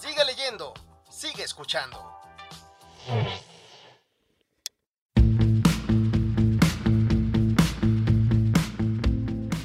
Sigue leyendo, sigue escuchando.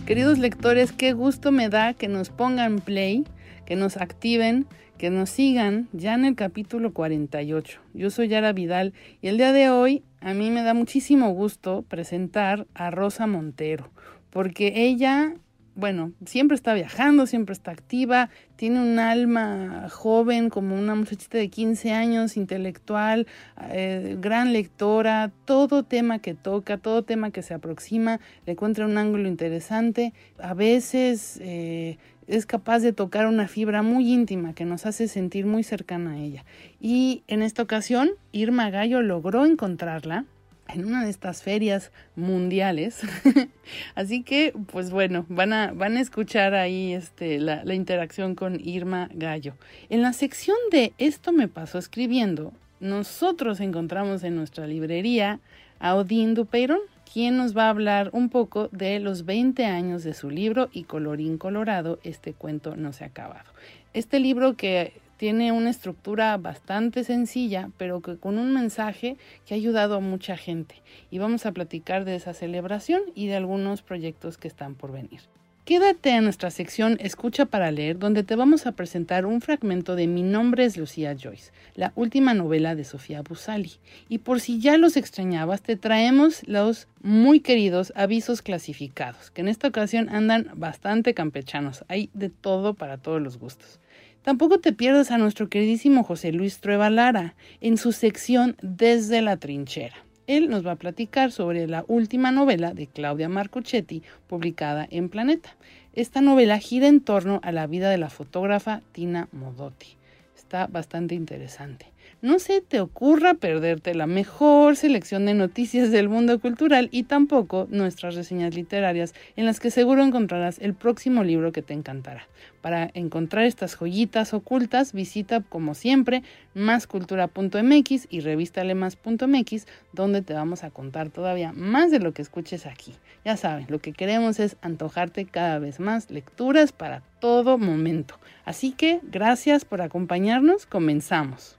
Queridos lectores, qué gusto me da que nos pongan play, que nos activen, que nos sigan ya en el capítulo 48. Yo soy Yara Vidal y el día de hoy a mí me da muchísimo gusto presentar a Rosa Montero, porque ella bueno, siempre está viajando, siempre está activa, tiene un alma joven como una muchachita de 15 años, intelectual, eh, gran lectora, todo tema que toca, todo tema que se aproxima, le encuentra un ángulo interesante, a veces eh, es capaz de tocar una fibra muy íntima que nos hace sentir muy cercana a ella. Y en esta ocasión, Irma Gallo logró encontrarla en una de estas ferias mundiales. Así que, pues bueno, van a, van a escuchar ahí este, la, interacción con Irma Gallo. En la sección de Esto me pasó escribiendo, nosotros encontramos en nuestra librería a Odín Dupeirón, quien nos va a hablar un poco de los 20 años de su libro y colorín colorado, este cuento no se ha acabado. Este libro que tiene una estructura bastante sencilla, pero que con un mensaje que ha ayudado a mucha gente. Y vamos a platicar de esa celebración y de algunos proyectos que están por venir. Quédate a nuestra sección Escucha para leer, donde te vamos a presentar un fragmento de Mi nombre es Lucía Joyce, la última novela de Sofía Busali. Y por si ya los extrañabas, te traemos los muy queridos avisos clasificados, que en esta ocasión andan bastante campechanos. Hay de todo para todos los gustos. Tampoco te pierdas a nuestro queridísimo José Luis Trueba Lara en su sección Desde la Trinchera. Él nos va a platicar sobre la última novela de Claudia Marcuchetti publicada en Planeta. Esta novela gira en torno a la vida de la fotógrafa Tina Modotti. Está bastante interesante no se te ocurra perderte la mejor selección de noticias del mundo cultural y tampoco nuestras reseñas literarias en las que seguro encontrarás el próximo libro que te encantará. Para encontrar estas joyitas ocultas, visita como siempre máscultura.mx y revistalemas.mx donde te vamos a contar todavía más de lo que escuches aquí. Ya sabes, lo que queremos es antojarte cada vez más lecturas para todo momento. Así que gracias por acompañarnos, comenzamos.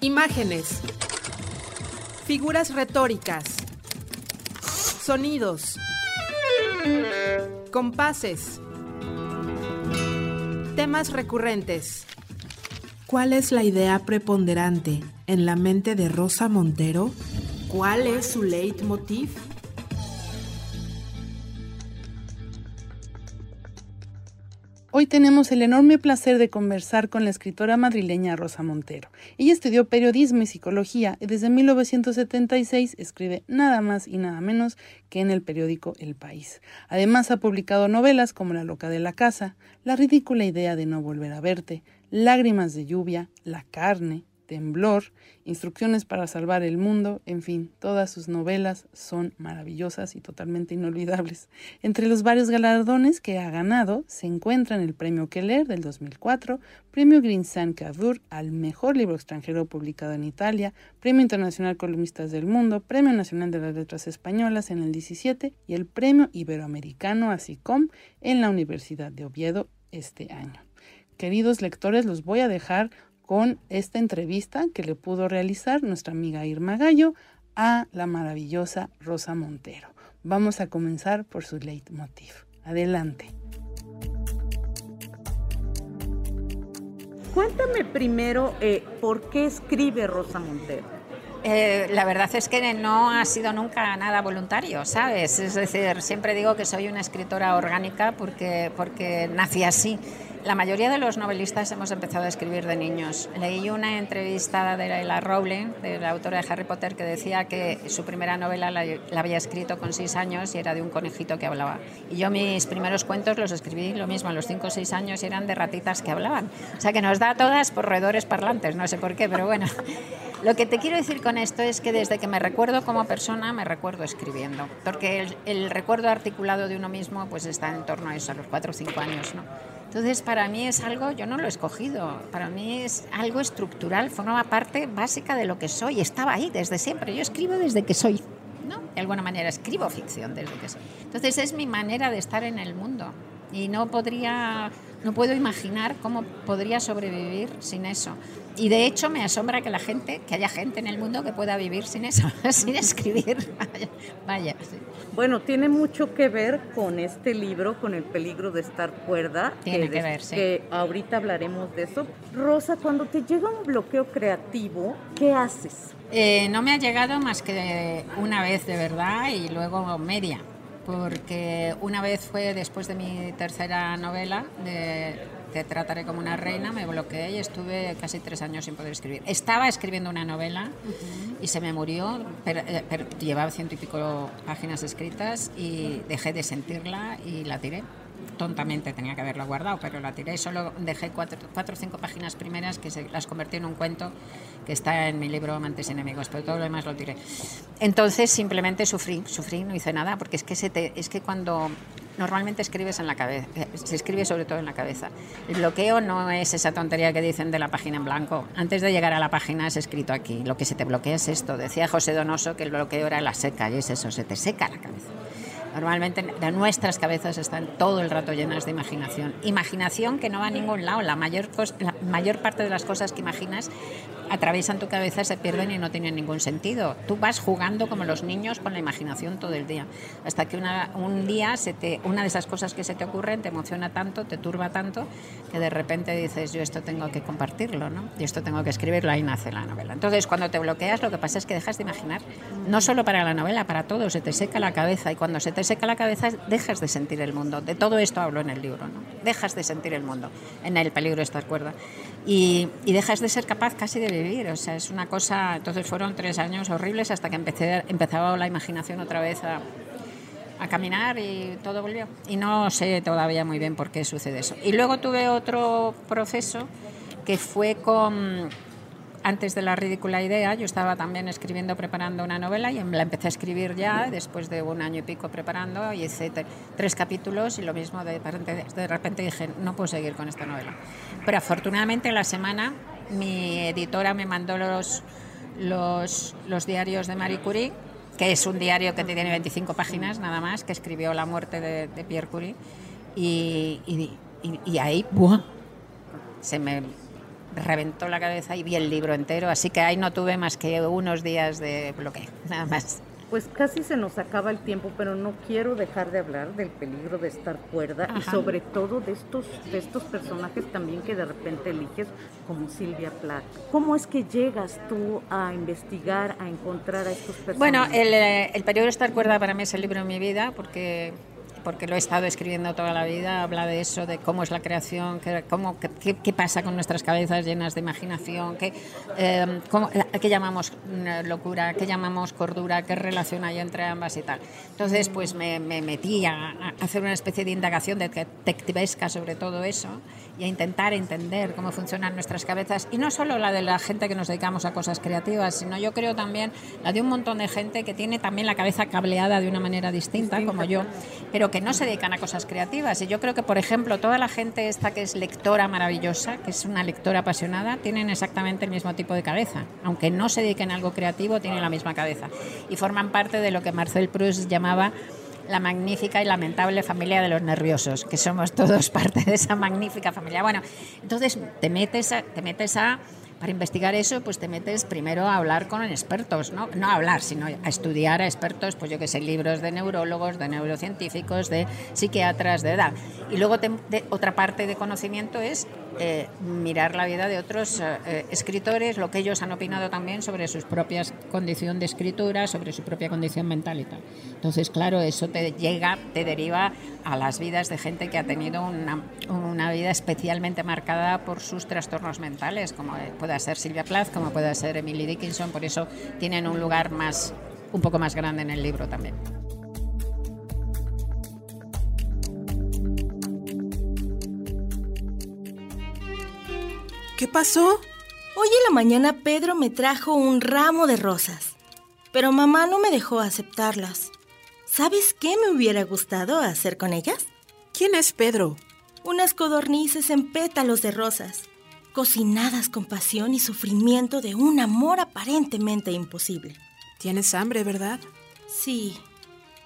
Imágenes. Figuras retóricas. Sonidos. Compases. Temas recurrentes. ¿Cuál es la idea preponderante en la mente de Rosa Montero? ¿Cuál es su leitmotiv? Hoy tenemos el enorme placer de conversar con la escritora madrileña Rosa Montero. Ella estudió periodismo y psicología y desde 1976 escribe nada más y nada menos que en el periódico El País. Además ha publicado novelas como La loca de la casa, La ridícula idea de no volver a verte, Lágrimas de lluvia, La carne, Temblor, Instrucciones para salvar el mundo, en fin, todas sus novelas son maravillosas y totalmente inolvidables. Entre los varios galardones que ha ganado se encuentran el Premio Keller del 2004, Premio Grinsan Cavour al Mejor Libro Extranjero publicado en Italia, Premio Internacional Columnistas del Mundo, Premio Nacional de las Letras Españolas en el 17 y el Premio Iberoamericano ASICOM en la Universidad de Oviedo este año. Queridos lectores, los voy a dejar con esta entrevista que le pudo realizar nuestra amiga Irma Gallo a la maravillosa Rosa Montero. Vamos a comenzar por su leitmotiv. Adelante. Cuéntame primero eh, por qué escribe Rosa Montero. Eh, la verdad es que no ha sido nunca nada voluntario, ¿sabes? Es decir, siempre digo que soy una escritora orgánica porque, porque nací así. La mayoría de los novelistas hemos empezado a escribir de niños. Leí una entrevista de la Rowling, de la autora de Harry Potter, que decía que su primera novela la, la, había escrito con seis años y era de un conejito que hablaba. Y yo mis primeros cuentos los escribí lo mismo a los cinco o seis años y eran de ratitas que hablaban. O sea que nos da a todas por roedores parlantes, no sé por qué, pero bueno. Lo que te quiero decir con esto es que desde que me recuerdo como persona, me recuerdo escribiendo. Porque el, el recuerdo articulado de uno mismo pues está en torno a eso, a los cuatro o cinco años, ¿no? Entonces, para mí es algo, yo no lo he escogido, para mí es algo estructural, forma parte básica de lo que soy, estaba ahí desde siempre, yo escribo desde que soy, ¿no? De alguna manera escribo ficción desde que soy. Entonces, es mi manera de estar en el mundo y no podría, no puedo imaginar cómo podría sobrevivir sin eso. Y de hecho me asombra que la gente, que haya gente en el mundo que pueda vivir sin eso, sin escribir. Vaya. vaya sí. Bueno, tiene mucho que ver con este libro, con el peligro de estar cuerda. Tiene que, que ver, sí. Que ahorita hablaremos de eso. Rosa, cuando te llega un bloqueo creativo, ¿qué haces? Eh, no me ha llegado más que una vez de verdad y luego media. Porque una vez fue después de mi tercera novela, de Te trataré como una reina, me bloqueé y estuve casi tres años sin poder escribir. Estaba escribiendo una novela uh -huh. y se me murió, pero, pero llevaba ciento y pico páginas escritas y dejé de sentirla y la tiré tontamente tenía que haberla guardado, pero la tiré. Solo dejé cuatro, cuatro o cinco páginas primeras que se, las convertí en un cuento que está en mi libro Amantes y Enemigos, pero todo lo demás lo tiré. Entonces simplemente sufrí, sufrí, no hice nada, porque es que, se te, es que cuando normalmente escribes en la cabeza, se escribe sobre todo en la cabeza. El bloqueo no es esa tontería que dicen de la página en blanco. Antes de llegar a la página es escrito aquí. Lo que se te bloquea es esto. Decía José Donoso que el bloqueo era la seca, y es eso, se te seca la cabeza. Normalmente nuestras cabezas están todo el rato llenas de imaginación. Imaginación que no va a ningún lado. La mayor, la mayor parte de las cosas que imaginas atraviesan tu cabeza, se pierden y no tienen ningún sentido. Tú vas jugando como los niños con la imaginación todo el día. Hasta que un día se una de esas cosas que se te ocurren te emociona tanto, te turba tanto, que de repente dices, yo esto tengo que compartirlo, ¿no? Y esto tengo que escribirlo, ahí nace la novela. Entonces, cuando te bloqueas, lo que pasa es que dejas de imaginar. No solo para la novela, para todo. Se te seca la cabeza. Y cuando se te seca la cabeza, dejas de sentir el mundo. De todo esto hablo en el libro, ¿no? Dejas de sentir el mundo, en el peligro de estar cuerda. Y, y dejas de ser capaz casi de vivir. O sea, es una cosa. Entonces fueron tres años horribles hasta que empecé, empezaba la imaginación otra vez a, a caminar y todo volvió. Y no sé todavía muy bien por qué sucede eso. Y luego tuve otro proceso que fue con. Antes de la ridícula idea, yo estaba también escribiendo, preparando una novela y la empecé a escribir ya después de un año y pico preparando y hice tres capítulos y lo mismo de, de repente dije, no puedo seguir con esta novela. Pero afortunadamente la semana mi editora me mandó los, los, diarios de Marie Curie, que es un diario que tiene 25 páginas nada más, que escribió la muerte de, Pierre Curie. Y, y ahí, ¡buah! Se me reventó la cabeza y vi el libro entero, así que ahí no tuve más que unos días de bloqueo, nada más. Pues casi se nos acaba el tiempo, pero no quiero dejar de hablar del peligro de estar cuerda Ajá. y sobre todo de estos, de estos personajes también que de repente eliges, como Silvia Plath. ¿Cómo es que llegas tú a investigar, a encontrar a estos personajes? Bueno, el, el peligro de estar cuerda para mí es el libro de mi vida, porque porque lo he estado escribiendo toda la vida, habla de eso, de cómo es la creación, qué, cómo, qué, qué pasa con nuestras cabezas llenas de imaginación, qué, eh, cómo, qué llamamos locura, qué llamamos cordura, qué relación hay entre ambas y tal. Entonces, pues me, me metí a, a, hacer una especie de indagación detectivesca sobre todo eso y a intentar entender cómo funcionan nuestras cabezas, y no solo la de la gente que nos dedicamos a cosas creativas, sino yo creo también la de un montón de gente que tiene también la cabeza cableada de una manera distinta, distinta. como yo, pero que no se dedican a cosas creativas. Y yo creo que, por ejemplo, toda la gente esta que es lectora maravillosa, que es una lectora apasionada, tienen exactamente el mismo tipo de cabeza. Aunque no se dediquen a algo creativo, tienen la misma cabeza. Y forman parte de lo que Marcel Proust llamaba la magnífica y lamentable familia de los nerviosos, que somos todos parte de esa magnífica familia. Bueno, entonces te metes a, te metes a Para investigar eso, pues te metes primero a hablar con expertos, ¿no? No a hablar, sino a estudiar a expertos, pues yo que sé, libros de neurólogos, de neurocientíficos, de psiquiatras, de edad. Y luego otra parte de conocimiento es eh, mirar la vida de otros eh, escritores, lo que ellos han opinado también sobre sus propias condición de escritura, sobre su propia condición mental y tal. Entonces, claro, eso te llega, te deriva a las vidas de gente que ha tenido una, una vida especialmente marcada por sus trastornos mentales, como puede ser Silvia Plath, como puede ser Emily Dickinson, por eso tienen un lugar más, un poco más grande en el libro también. ¿Qué pasó? Hoy en la mañana Pedro me trajo un ramo de rosas, pero mamá no me dejó aceptarlas. ¿Sabes qué me hubiera gustado hacer con ellas? ¿Quién es Pedro? Unas codornices en pétalos de rosas, cocinadas con pasión y sufrimiento de un amor aparentemente imposible. Tienes hambre, ¿verdad? Sí.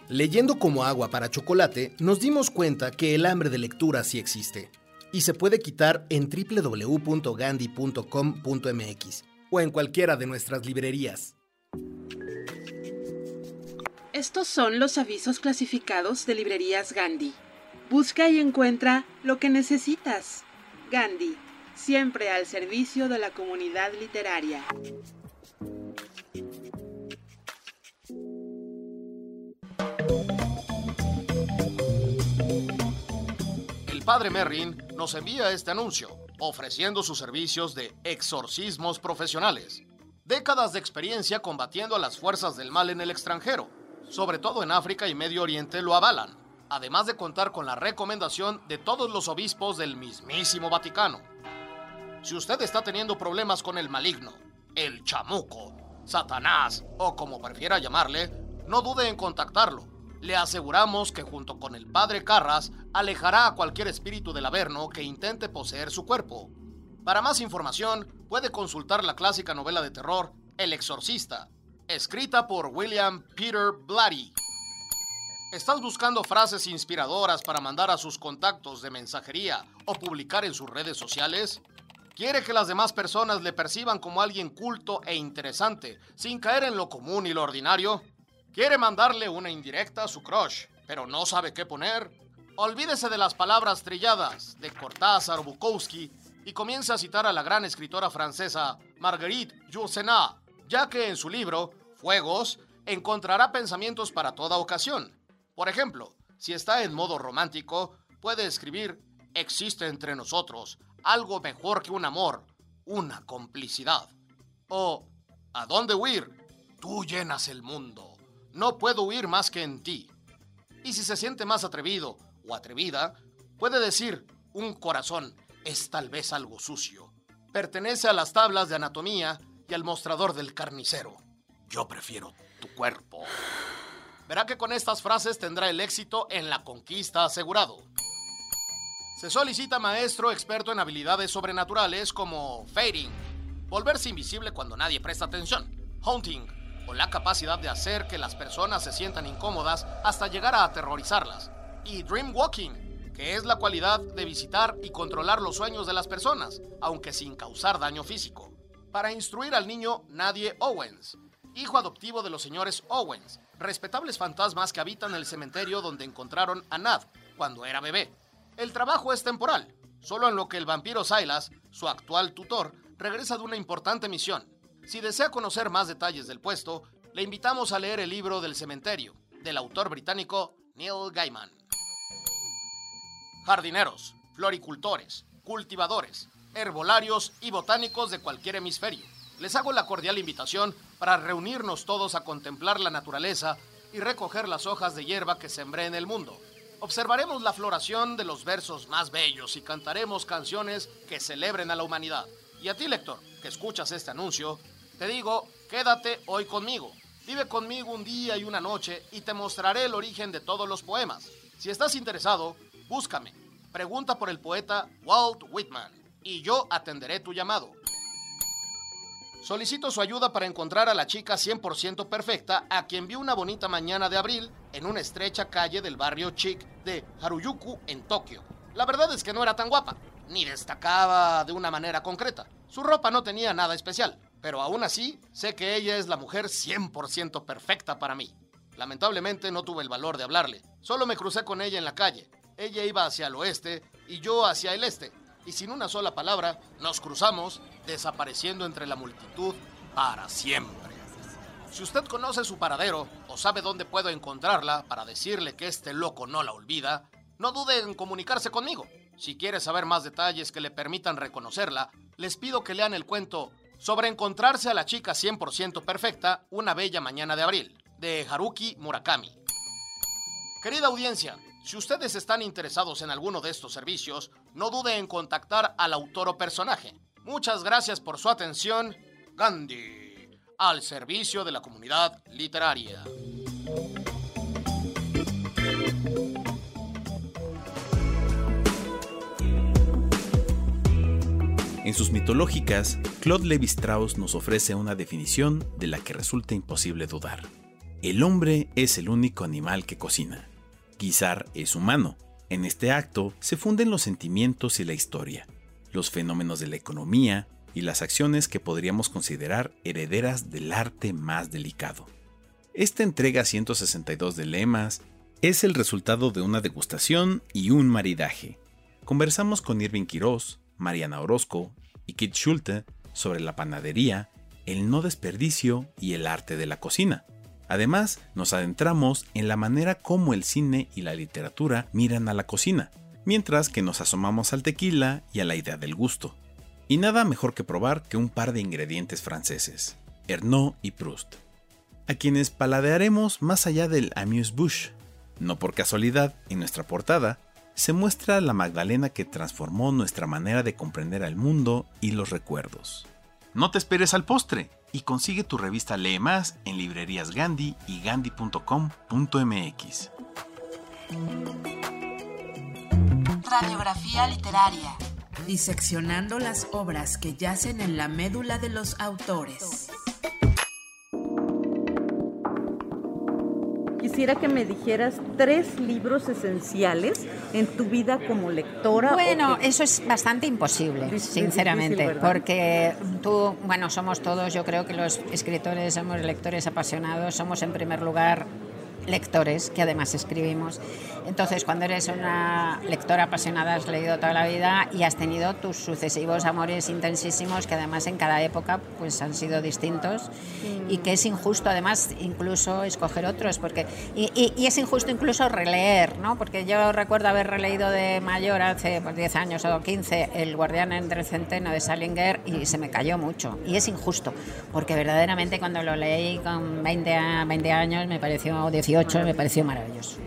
Leyendo como agua para chocolate, nos dimos cuenta que el hambre de lectura sí existe y se puede quitar en www.gandhi.com.mx o en cualquiera de nuestras librerías. Estos son los avisos clasificados de librerías Gandhi. Busca y encuentra lo que necesitas. Gandhi, siempre al servicio de la comunidad literaria. Padre Merrin nos envía este anuncio, ofreciendo sus servicios de exorcismos profesionales. Décadas de experiencia combatiendo a las fuerzas del mal en el extranjero, sobre todo en África y Medio Oriente, lo avalan, además de contar con la recomendación de todos los obispos del mismísimo Vaticano. Si usted está teniendo problemas con el maligno, el chamuco, Satanás o como prefiera llamarle, no dude en contactarlo le aseguramos que junto con el padre Carras alejará a cualquier espíritu del Averno que intente poseer su cuerpo. Para más información, puede consultar la clásica novela de terror El Exorcista, escrita por William Peter Blatty. ¿Estás buscando frases inspiradoras para mandar a sus contactos de mensajería o publicar en sus redes sociales? ¿Quiere que las demás personas le perciban como alguien culto e interesante, sin caer en lo común y lo ordinario? ¿Quiere mandarle una indirecta a su crush, pero no sabe qué poner? Olvídese de las palabras trilladas de Cortázar o Bukowski y comience a citar a la gran escritora francesa Marguerite Yourcenar, ya que en su libro, Fuegos, encontrará pensamientos para toda ocasión. Por ejemplo, si está en modo romántico, puede escribir, existe entre nosotros algo mejor que un amor, una complicidad. O, ¿a dónde huir? Tú llenas el mundo. No puedo huir más que en ti. Y si se siente más atrevido o atrevida, puede decir, un corazón es tal vez algo sucio. Pertenece a las tablas de anatomía y al mostrador del carnicero. Yo prefiero tu cuerpo. Verá que con estas frases tendrá el éxito en la conquista asegurado. Se solicita maestro experto en habilidades sobrenaturales como fading, volverse invisible cuando nadie presta atención, haunting, la capacidad de hacer que las personas se sientan incómodas hasta llegar a aterrorizarlas. Y Dream Walking, que es la cualidad de visitar y controlar los sueños de las personas, aunque sin causar daño físico. Para instruir al niño Nadie Owens, hijo adoptivo de los señores Owens, respetables fantasmas que habitan el cementerio donde encontraron a Nad cuando era bebé. El trabajo es temporal, solo en lo que el vampiro Silas, su actual tutor, regresa de una importante misión si desea conocer más detalles del puesto, le invitamos a leer el libro del cementerio, del autor británico Neil Gaiman. Jardineros, floricultores, cultivadores, herbolarios y botánicos de cualquier hemisferio. Les hago la cordial invitación para reunirnos todos a contemplar la naturaleza y recoger las hojas de hierba que sembré en el mundo. Observaremos la floración de los versos más bellos y cantaremos canciones que celebren a la humanidad. Y a ti, lector, que escuchas este anuncio, te digo, quédate hoy conmigo. Vive conmigo un día y una noche y te mostraré el origen de todos los poemas. Si estás interesado, búscame. Pregunta por el poeta Walt Whitman y yo atenderé tu llamado. Solicito su ayuda para encontrar a la chica 100% perfecta a quien vi una bonita mañana de abril en una estrecha calle del barrio chic de Haruyuku en Tokio. La verdad es que no era tan guapa, ni destacaba de una manera concreta. Su ropa no tenía nada especial, pero aún así sé que ella es la mujer 100% perfecta para mí. Lamentablemente no tuve el valor de hablarle, solo me crucé con ella en la calle. Ella iba hacia el oeste y yo hacia el este, y sin una sola palabra nos cruzamos, desapareciendo entre la multitud para siempre. Si usted conoce su paradero o sabe dónde puedo encontrarla para decirle que este loco no la olvida, no dude en comunicarse conmigo. Si quiere saber más detalles que le permitan reconocerla, les pido que lean el cuento sobre encontrarse a la chica 100% perfecta una bella mañana de abril, de Haruki Murakami. Querida audiencia, si ustedes están interesados en alguno de estos servicios, no dude en contactar al autor o personaje. Muchas gracias por su atención. Gandhi, al servicio de la comunidad literaria. En sus mitológicas, Claude Lévi-Strauss nos ofrece una definición de la que resulta imposible dudar. El hombre es el único animal que cocina. Guisar es humano. En este acto se funden los sentimientos y la historia, los fenómenos de la economía y las acciones que podríamos considerar herederas del arte más delicado. Esta entrega 162 de lemas es el resultado de una degustación y un maridaje. Conversamos con Irving Quiroz, Mariana Orozco y Kit Schulte sobre la panadería, el no desperdicio y el arte de la cocina. Además, nos adentramos en la manera como el cine y la literatura miran a la cocina, mientras que nos asomamos al tequila y a la idea del gusto. Y nada mejor que probar que un par de ingredientes franceses, Ernaud y Proust, a quienes paladearemos más allá del amuse-bouche. No por casualidad, en nuestra portada se muestra la Magdalena que transformó nuestra manera de comprender al mundo y los recuerdos. No te esperes al postre y consigue tu revista Lee Más en librerías Gandhi y gandhi.com.mx. Radiografía literaria. Diseccionando las obras que yacen en la médula de los autores. Quisiera que me dijeras tres libros esenciales en tu vida como lectora. Bueno, eso es bastante imposible, sinceramente, porque tú, bueno, somos todos, yo creo que los escritores somos lectores apasionados, somos en primer lugar lectores, que además escribimos. Entonces, cuando eres una lectora apasionada, has leído toda la vida y has tenido tus sucesivos amores intensísimos, que además en cada época pues han sido distintos y que es injusto además incluso escoger otros, porque y, es injusto incluso releer, ¿no? Porque yo recuerdo haber releído de mayor hace 10 pues, años o 15 El guardián entre el centeno de Salinger y se me cayó mucho. Y es injusto, porque verdaderamente cuando lo leí con 20, 20 años me pareció 18 me pareció maravilloso.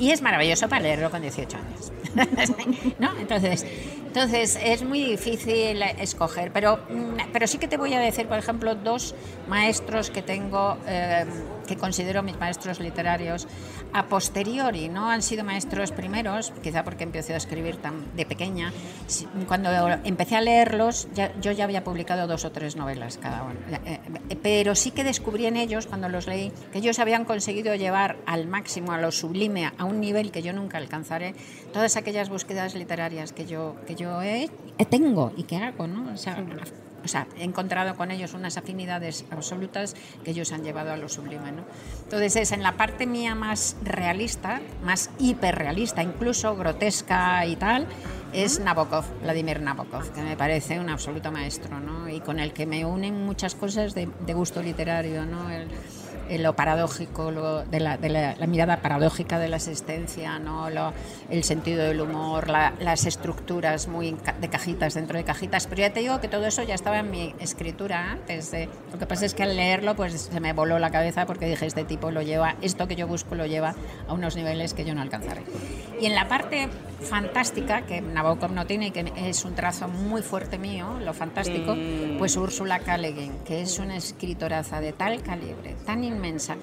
Y es maravilloso para leerlo con 18 años. ¿No? Entonces, entonces es muy difícil escoger, pero, mm, pero sí que te voy a decir, por ejemplo, dos maestros que tengo, eh, que considero mis maestros literarios a posteriori, no han sido maestros primeros, quizá porque empecé a escribir tan de pequeña. Cuando empecé a leerlos, yo ya había publicado dos o tres novelas cada uno, eh, eh, pero sí que descubrí en ellos, cuando los leí, que ellos habían conseguido llevar al máximo, a lo sublime, a un nivel que yo nunca alcanzaré, todas aquellas búsquedas literarias que yo, que yo he, tengo y que hago, ¿no? O sea, o sea, he encontrado con ellos unas afinidades absolutas que ellos han llevado a lo sublime. ¿no? Entonces es en la parte mía más realista, más hiperrealista, incluso grotesca y tal, es Nabokov, Vladimir Nabokov, que me parece un absoluto maestro ¿no? y con el que me unen muchas cosas de, de gusto literario. ¿no? El, lo paradójico, lo, de, la, de la, mirada paradójica de la existencia, ¿no? El sentido del humor, las estructuras muy de cajitas dentro de cajitas. Pero ya te digo que todo eso ya estaba en mi escritura antes. De, lo que pasa es que al leerlo pues se me voló la cabeza porque dije, este tipo lo lleva, esto que yo busco lo lleva a unos niveles que yo no alcanzaré. Y en la parte fantástica, que Nabokov no tiene y que es un trazo muy fuerte mío, lo fantástico, pues Úrsula K. que es una escritoraza de tal calibre, tan inmensa.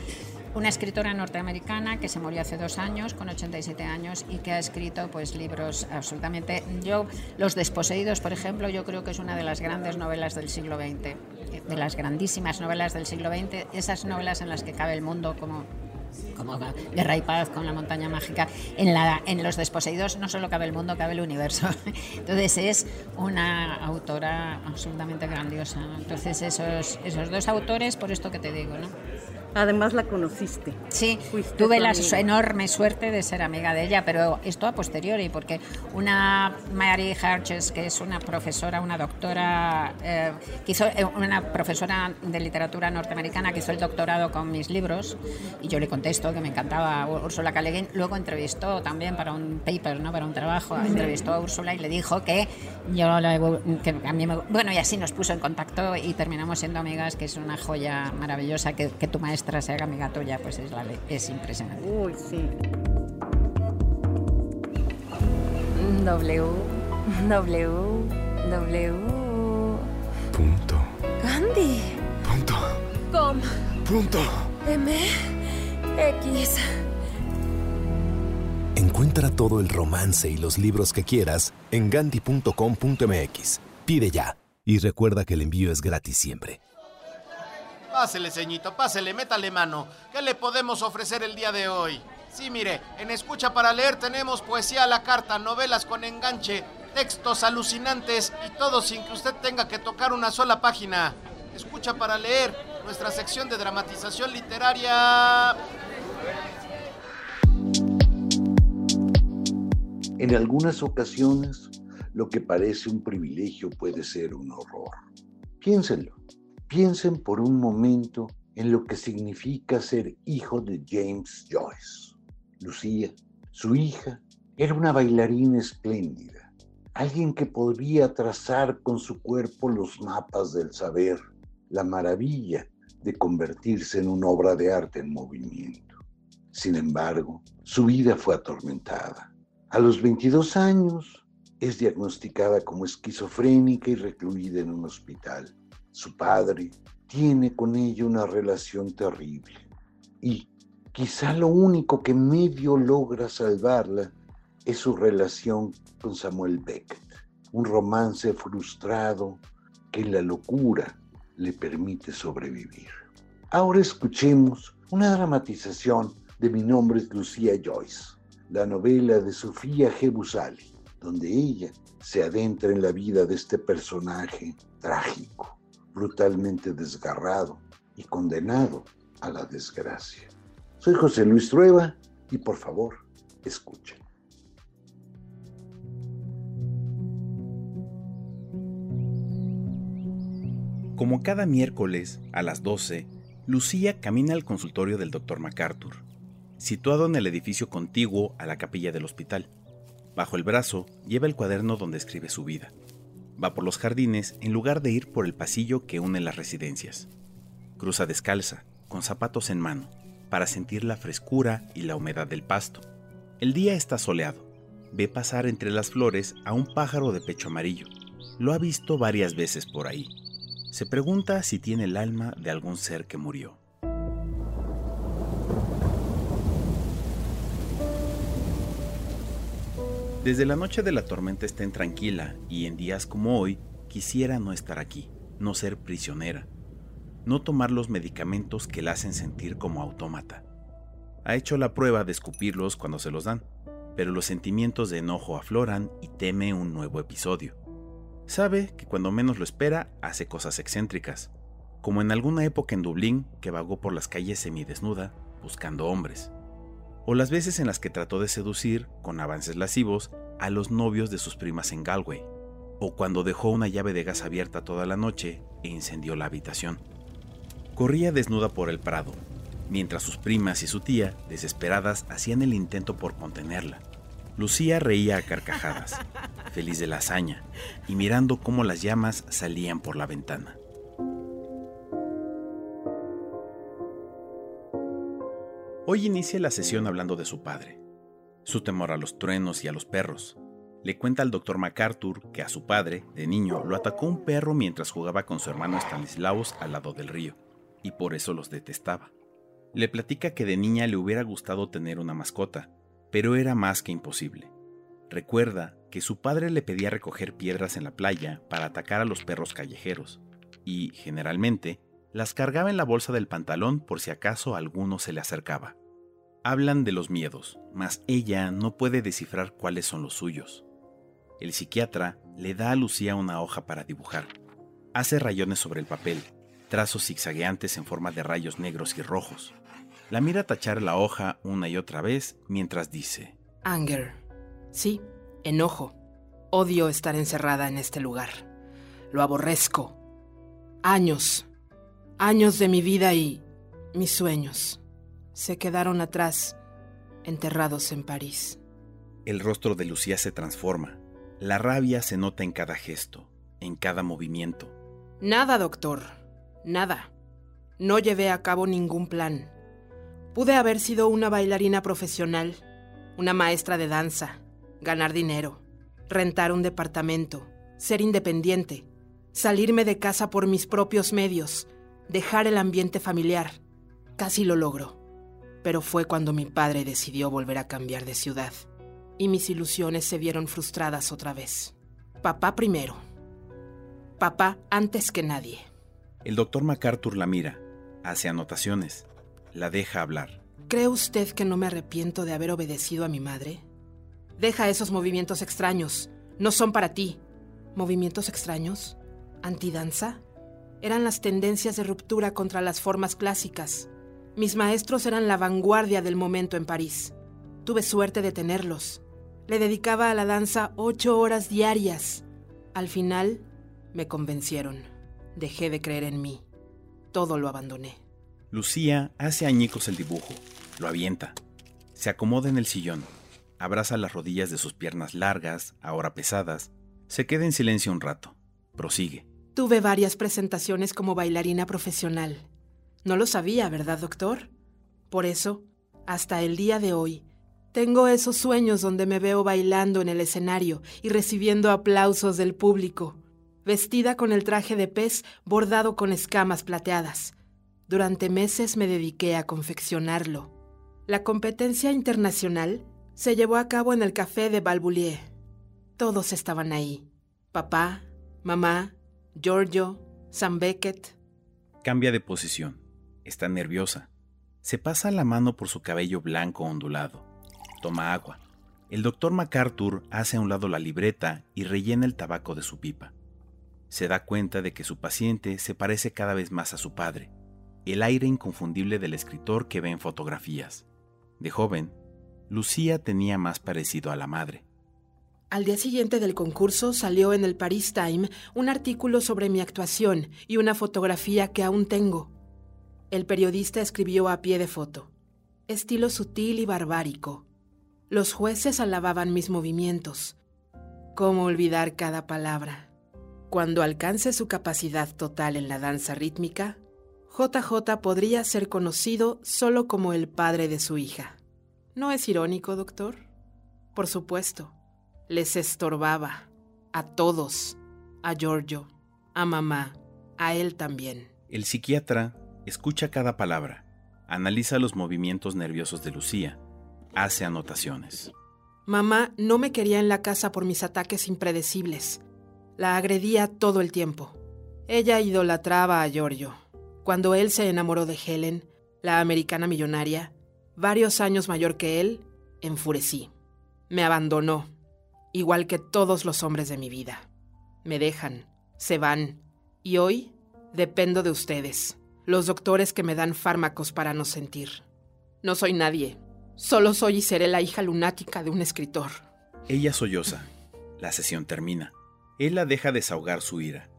Una escritora norteamericana que se murió hace dos años, con 87 años, y que ha escrito pues, libros absolutamente... Yo, Los desposeídos, por ejemplo, yo creo que es una de las grandes novelas del siglo XX, de las grandísimas novelas del siglo XX, esas novelas en las que cabe el mundo como como Guerra y Paz con la montaña mágica. En, la, en los desposeídos no solo cabe el mundo, cabe el universo. Entonces es una autora absolutamente grandiosa. Entonces esos, esos dos autores, por esto que te digo, ¿no? Además la conociste. Sí, tuve la enorme suerte de ser amiga de ella, pero esto a posteriori, porque una Mary Harches, que es una profesora, una doctora, eh, que hizo, eh, una profesora de literatura norteamericana que hizo el doctorado con mis libros, y yo le contesto que me encantaba Úrsula K. luego entrevistó también para un paper, ¿no? para un trabajo, entrevistó a Úrsula y le dijo que yo que a mí me, bueno, y así nos puso en contacto y terminamos siendo amigas, que es una joya maravillosa que, que tu maestra se haga amiga tuya, pues es, la, es impresionante. Uy, sí. W, W, W. Punto. Gandhi. Punto. Com. Punto. M. X. Encuentra todo el romance y los libros que quieras en gandhi.com.mx. Pide ya. Y recuerda que el envío es gratis siempre. Pásele, ceñito, pásele, métale mano. ¿Qué le podemos ofrecer el día de hoy? Sí, mire, en Escucha para Leer tenemos poesía a la carta, novelas con enganche, textos alucinantes y todo sin que usted tenga que tocar una sola página. Escucha para Leer, nuestra sección de dramatización literaria. En algunas ocasiones, lo que parece un privilegio puede ser un horror. Piénsenlo. Piensen por un momento en lo que significa ser hijo de James Joyce. Lucía, su hija, era una bailarina espléndida, alguien que podría trazar con su cuerpo los mapas del saber, la maravilla de convertirse en una obra de arte en movimiento. Sin embargo, su vida fue atormentada. A los 22 años es diagnosticada como esquizofrénica y recluida en un hospital su padre, tiene con ella una relación terrible. Y quizá lo único que medio logra salvarla es su relación con Samuel Beckett, un romance frustrado que la locura le permite sobrevivir. Ahora escuchemos una dramatización de Mi nombre es Lucía Joyce, la novela de Sofía G. Busali, donde ella se adentra en la vida de este personaje trágico brutalmente desgarrado y condenado a la desgracia. Soy José Luis Trueba y por favor, escuchen. Como cada miércoles a las 12, Lucía camina al consultorio del Dr. MacArthur, situado en el edificio contiguo a la capilla del hospital. Bajo el brazo lleva el cuaderno donde escribe su vida va por los jardines en lugar de ir por el pasillo que une las residencias. Cruza descalza, con zapatos en mano, para sentir la frescura y la humedad del pasto. El día está soleado. Ve pasar entre las flores a un pájaro de pecho amarillo. Lo ha visto varias veces por ahí. Se pregunta si tiene el alma de algún ser que murió. Desde la noche de la tormenta estén tranquila y en días como hoy quisiera no estar aquí, no ser prisionera, no tomar los medicamentos que la hacen sentir como autómata. Ha hecho la prueba de escupirlos cuando se los dan, pero los sentimientos de enojo afloran y teme un nuevo episodio. Sabe que cuando menos lo espera hace cosas excéntricas, como en alguna época en Dublín que vagó por las calles semidesnuda buscando hombres o las veces en las que trató de seducir, con avances lascivos, a los novios de sus primas en Galway, o cuando dejó una llave de gas abierta toda la noche e incendió la habitación. Corría desnuda por el prado, mientras sus primas y su tía, desesperadas, hacían el intento por contenerla. Lucía reía a carcajadas, feliz de la hazaña, y mirando cómo las llamas salían por la ventana. Hoy inicia la sesión hablando de su padre, su temor a los truenos y a los perros. Le cuenta al doctor MacArthur que a su padre, de niño, lo atacó un perro mientras jugaba con su hermano Stanislaus al lado del río, y por eso los detestaba. Le platica que de niña le hubiera gustado tener una mascota, pero era más que imposible. Recuerda que su padre le pedía recoger piedras en la playa para atacar a los perros callejeros, y, generalmente, las cargaba en la bolsa del pantalón por si acaso alguno se le acercaba. Hablan de los miedos, mas ella no puede descifrar cuáles son los suyos. El psiquiatra le da a Lucía una hoja para dibujar. Hace rayones sobre el papel, trazos zigzagueantes en forma de rayos negros y rojos. La mira tachar la hoja una y otra vez mientras dice: Anger. Sí, enojo. Odio estar encerrada en este lugar. Lo aborrezco. Años. Años de mi vida y mis sueños se quedaron atrás, enterrados en París. El rostro de Lucía se transforma. La rabia se nota en cada gesto, en cada movimiento. Nada, doctor. Nada. No llevé a cabo ningún plan. Pude haber sido una bailarina profesional, una maestra de danza, ganar dinero, rentar un departamento, ser independiente, salirme de casa por mis propios medios, dejar el ambiente familiar. Casi lo logro pero fue cuando mi padre decidió volver a cambiar de ciudad y mis ilusiones se vieron frustradas otra vez. Papá primero. Papá antes que nadie. El doctor MacArthur la mira, hace anotaciones, la deja hablar. ¿Cree usted que no me arrepiento de haber obedecido a mi madre? Deja esos movimientos extraños. No son para ti. ¿Movimientos extraños? ¿Antidanza? Eran las tendencias de ruptura contra las formas clásicas. Mis maestros eran la vanguardia del momento en París. Tuve suerte de tenerlos. Le dedicaba a la danza ocho horas diarias. Al final, me convencieron. Dejé de creer en mí. Todo lo abandoné. Lucía hace añicos el dibujo, lo avienta, se acomoda en el sillón, abraza las rodillas de sus piernas largas, ahora pesadas, se queda en silencio un rato, prosigue. Tuve varias presentaciones como bailarina profesional. No lo sabía, ¿verdad, doctor? Por eso, hasta el día de hoy, tengo esos sueños donde me veo bailando en el escenario y recibiendo aplausos del público, vestida con el traje de pez bordado con escamas plateadas. Durante meses me dediqué a confeccionarlo. La competencia internacional se llevó a cabo en el café de Balboulier. Todos estaban ahí. Papá, mamá, Giorgio, Sam Beckett. Cambia de posición. Está nerviosa. Se pasa la mano por su cabello blanco ondulado. Toma agua. El doctor MacArthur hace a un lado la libreta y rellena el tabaco de su pipa. Se da cuenta de que su paciente se parece cada vez más a su padre, el aire inconfundible del escritor que ve en fotografías. De joven, Lucía tenía más parecido a la madre. Al día siguiente del concurso salió en el Paris Time un artículo sobre mi actuación y una fotografía que aún tengo. El periodista escribió a pie de foto. Estilo sutil y barbárico. Los jueces alababan mis movimientos. ¿Cómo olvidar cada palabra? Cuando alcance su capacidad total en la danza rítmica, JJ podría ser conocido solo como el padre de su hija. ¿No es irónico, doctor? Por supuesto. Les estorbaba. A todos. A Giorgio. A mamá. A él también. El psiquiatra Escucha cada palabra, analiza los movimientos nerviosos de Lucía, hace anotaciones. Mamá no me quería en la casa por mis ataques impredecibles. La agredía todo el tiempo. Ella idolatraba a Giorgio. Cuando él se enamoró de Helen, la americana millonaria, varios años mayor que él, enfurecí. Me abandonó, igual que todos los hombres de mi vida. Me dejan, se van, y hoy dependo de ustedes los doctores que me dan fármacos para no sentir. No soy nadie. Solo soy y seré la hija lunática de un escritor. Ella solloza. La sesión termina. Él la deja desahogar su ira.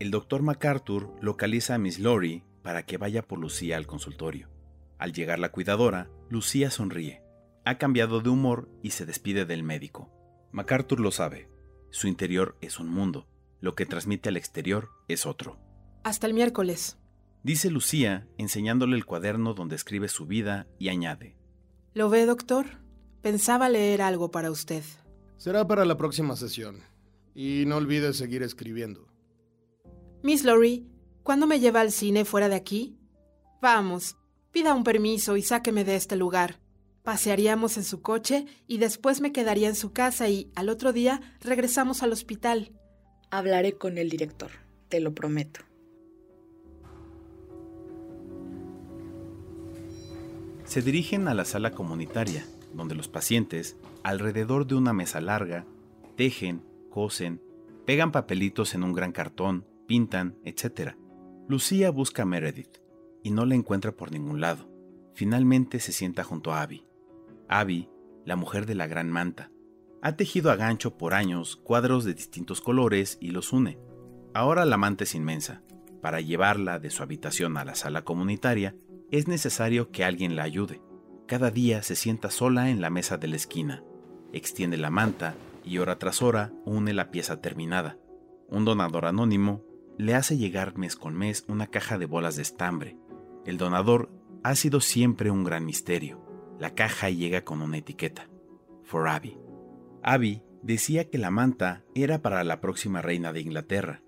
El doctor MacArthur localiza a Miss Lori para que vaya por Lucía al consultorio. Al llegar la cuidadora, Lucía sonríe. Ha cambiado de humor y se despide del médico. MacArthur lo sabe. Su interior es un mundo. Lo que transmite al exterior es otro. Hasta el miércoles dice Lucía, enseñándole el cuaderno donde escribe su vida y añade. ¿Lo ve, doctor? Pensaba leer algo para usted. Será para la próxima sesión. Y no olvide seguir escribiendo. Miss Lori, ¿cuándo me lleva al cine fuera de aquí? Vamos, pida un permiso y sáqueme de este lugar. Pasearíamos en su coche y después me quedaría en su casa y al otro día regresamos al hospital. Hablaré con el director, te lo prometo. Se dirigen a la sala comunitaria, donde los pacientes, alrededor de una mesa larga, tejen, cosen, pegan papelitos en un gran cartón, pintan, etc. Lucía busca a Meredith y no la encuentra por ningún lado. Finalmente se sienta junto a Abby. Abby, la mujer de la gran manta, ha tejido a gancho por años cuadros de distintos colores y los une. Ahora la manta es inmensa. Para llevarla de su habitación a la sala comunitaria, es necesario que alguien la ayude. Cada día se sienta sola en la mesa de la esquina, extiende la manta y hora tras hora une la pieza terminada. Un donador anónimo le hace llegar mes con mes una caja de bolas de estambre. El donador ha sido siempre un gran misterio. La caja llega con una etiqueta. For Abby. Abby decía que la manta era para la próxima reina de Inglaterra,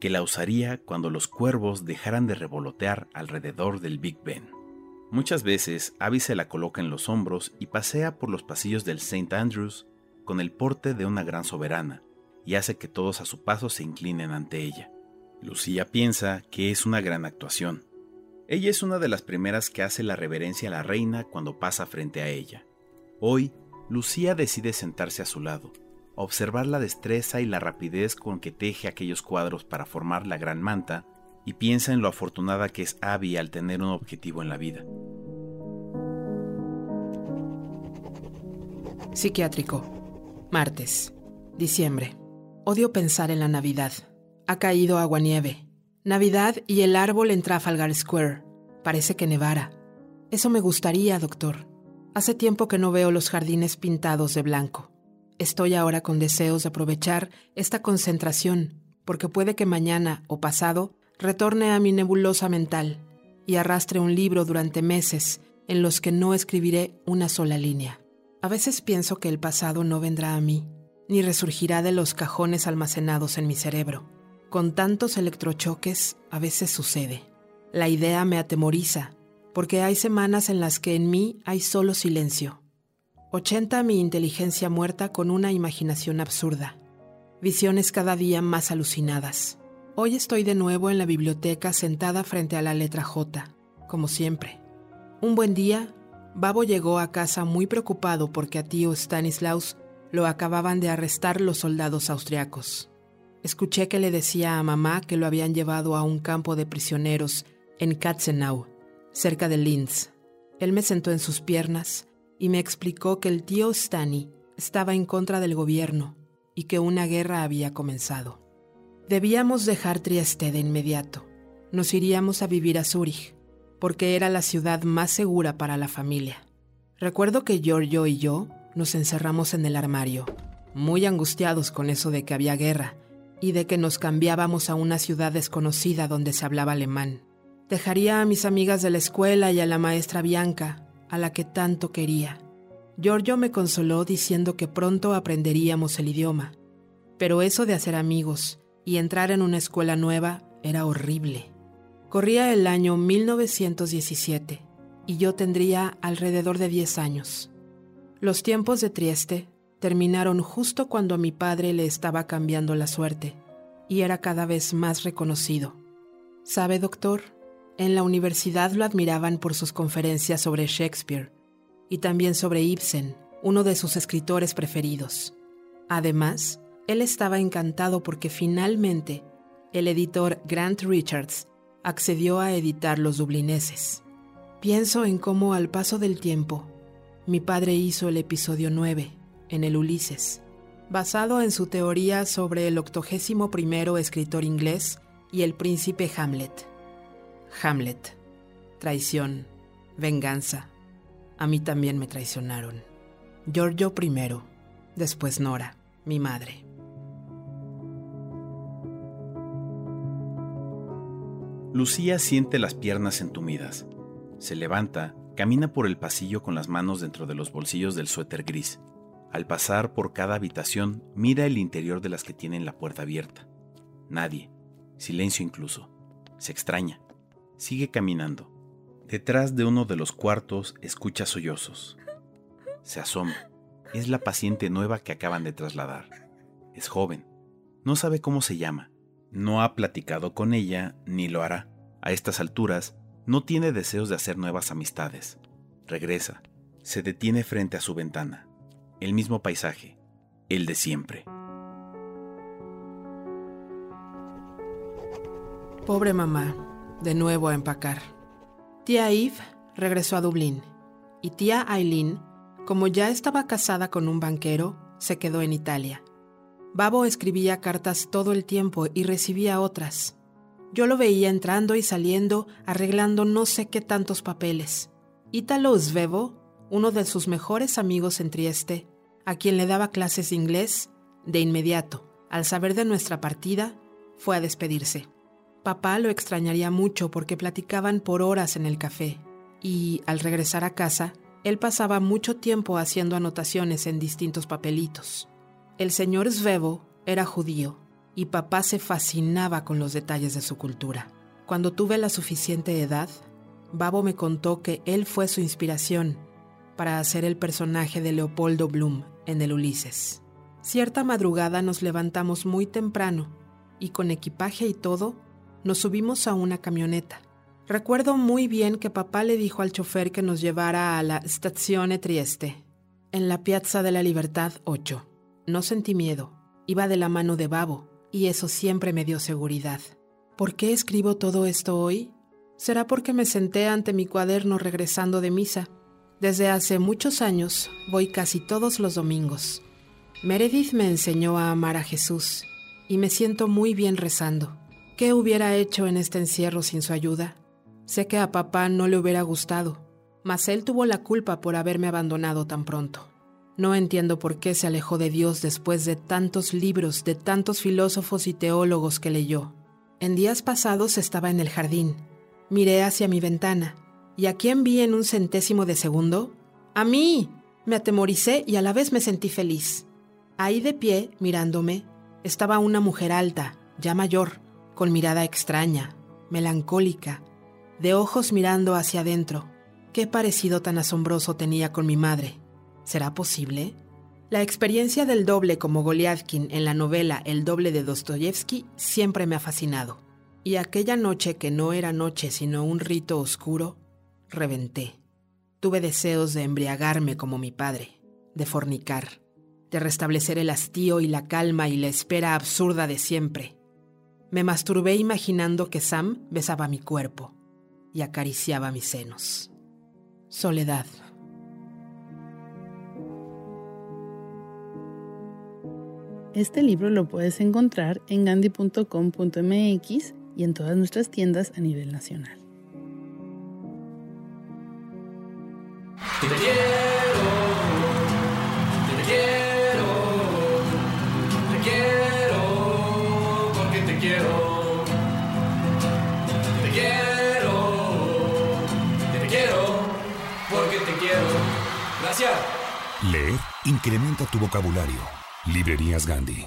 que la usaría cuando los cuervos dejaran de revolotear alrededor del Big Ben. Muchas veces Abby se la coloca en los hombros y pasea por los pasillos del St. Andrews con el porte de una gran soberana y hace que todos a su paso se inclinen ante ella. Lucía piensa que es una gran actuación. Ella es una de las primeras que hace la reverencia a la reina cuando pasa frente a ella. Hoy Lucía decide sentarse a su lado, observar la destreza y la rapidez con que teje aquellos cuadros para formar la gran manta y piensa en lo afortunada que es Abby al tener un objetivo en la vida. Psiquiátrico. Martes. Diciembre. Odio pensar en la Navidad. Ha caído agua-nieve. Navidad y el árbol en Trafalgar Square. Parece que nevara. Eso me gustaría, doctor. Hace tiempo que no veo los jardines pintados de blanco. Estoy ahora con deseos de aprovechar esta concentración, porque puede que mañana o pasado retorne a mi nebulosa mental y arrastre un libro durante meses en los que no escribiré una sola línea. A veces pienso que el pasado no vendrá a mí, ni resurgirá de los cajones almacenados en mi cerebro. Con tantos electrochoques a veces sucede. La idea me atemoriza porque hay semanas en las que en mí hay solo silencio. 80 mi inteligencia muerta con una imaginación absurda. Visiones cada día más alucinadas. Hoy estoy de nuevo en la biblioteca sentada frente a la letra J, como siempre. Un buen día, Babo llegó a casa muy preocupado porque a tío Stanislaus lo acababan de arrestar los soldados austriacos. Escuché que le decía a mamá que lo habían llevado a un campo de prisioneros en Katzenau cerca de Linz. Él me sentó en sus piernas y me explicó que el tío Stani estaba en contra del gobierno y que una guerra había comenzado. Debíamos dejar Trieste de inmediato. Nos iríamos a vivir a Zúrich, porque era la ciudad más segura para la familia. Recuerdo que Giorgio y yo nos encerramos en el armario, muy angustiados con eso de que había guerra y de que nos cambiábamos a una ciudad desconocida donde se hablaba alemán. Dejaría a mis amigas de la escuela y a la maestra Bianca, a la que tanto quería. Giorgio me consoló diciendo que pronto aprenderíamos el idioma, pero eso de hacer amigos y entrar en una escuela nueva era horrible. Corría el año 1917 y yo tendría alrededor de 10 años. Los tiempos de Trieste terminaron justo cuando a mi padre le estaba cambiando la suerte y era cada vez más reconocido. ¿Sabe, doctor? En la universidad lo admiraban por sus conferencias sobre Shakespeare y también sobre Ibsen, uno de sus escritores preferidos. Además, él estaba encantado porque finalmente el editor Grant Richards accedió a editar los dublineses. Pienso en cómo al paso del tiempo, mi padre hizo el episodio 9, en el Ulises, basado en su teoría sobre el octogésimo primero escritor inglés y el príncipe Hamlet. Hamlet. Traición. Venganza. A mí también me traicionaron. Giorgio primero, después Nora, mi madre. Lucía siente las piernas entumidas. Se levanta, camina por el pasillo con las manos dentro de los bolsillos del suéter gris. Al pasar por cada habitación, mira el interior de las que tienen la puerta abierta. Nadie. Silencio incluso. Se extraña. Sigue caminando. Detrás de uno de los cuartos escucha sollozos. Se asoma. Es la paciente nueva que acaban de trasladar. Es joven. No sabe cómo se llama. No ha platicado con ella ni lo hará. A estas alturas, no tiene deseos de hacer nuevas amistades. Regresa. Se detiene frente a su ventana. El mismo paisaje. El de siempre. Pobre mamá. De nuevo a empacar. Tía Eve regresó a Dublín. Y tía Eileen, como ya estaba casada con un banquero, se quedó en Italia. Babo escribía cartas todo el tiempo y recibía otras. Yo lo veía entrando y saliendo, arreglando no sé qué tantos papeles. Italo Svevo, uno de sus mejores amigos en Trieste, a quien le daba clases de inglés, de inmediato, al saber de nuestra partida, fue a despedirse. Papá lo extrañaría mucho porque platicaban por horas en el café, y al regresar a casa, él pasaba mucho tiempo haciendo anotaciones en distintos papelitos. El señor Svevo era judío y papá se fascinaba con los detalles de su cultura. Cuando tuve la suficiente edad, Babo me contó que él fue su inspiración para hacer el personaje de Leopoldo Bloom en el Ulises. Cierta madrugada nos levantamos muy temprano y con equipaje y todo nos subimos a una camioneta. Recuerdo muy bien que papá le dijo al chofer que nos llevara a la Stazione Trieste, en la Piazza de la Libertad 8. No sentí miedo, iba de la mano de Babo, y eso siempre me dio seguridad. ¿Por qué escribo todo esto hoy? Será porque me senté ante mi cuaderno regresando de misa. Desde hace muchos años voy casi todos los domingos. Meredith me enseñó a amar a Jesús y me siento muy bien rezando. ¿Qué hubiera hecho en este encierro sin su ayuda? Sé que a papá no le hubiera gustado, mas él tuvo la culpa por haberme abandonado tan pronto. No entiendo por qué se alejó de Dios después de tantos libros, de tantos filósofos y teólogos que leyó. En días pasados estaba en el jardín. Miré hacia mi ventana. ¿Y a quién vi en un centésimo de segundo? ¡A mí! Me atemoricé y a la vez me sentí feliz. Ahí de pie, mirándome, estaba una mujer alta, ya mayor, con mirada extraña, melancólica, de ojos mirando hacia adentro. Qué parecido tan asombroso tenía con mi madre. ¿Será posible? La experiencia del doble como Goliathkin en la novela El doble de Dostoyevsky siempre me ha fascinado. Y aquella noche que no era noche sino un rito oscuro, reventé. Tuve deseos de embriagarme como mi padre, de fornicar, de restablecer el hastío y la calma y la espera absurda de siempre. Me masturbé imaginando que Sam besaba mi cuerpo y acariciaba mis senos. Soledad. Este libro lo puedes encontrar en gandhi.com.mx y en todas nuestras tiendas a nivel nacional. Te quiero, te quiero, te quiero, porque te quiero. Te quiero, te quiero, porque te quiero. Gracias. Leer incrementa tu vocabulario. Librerías Gandhi.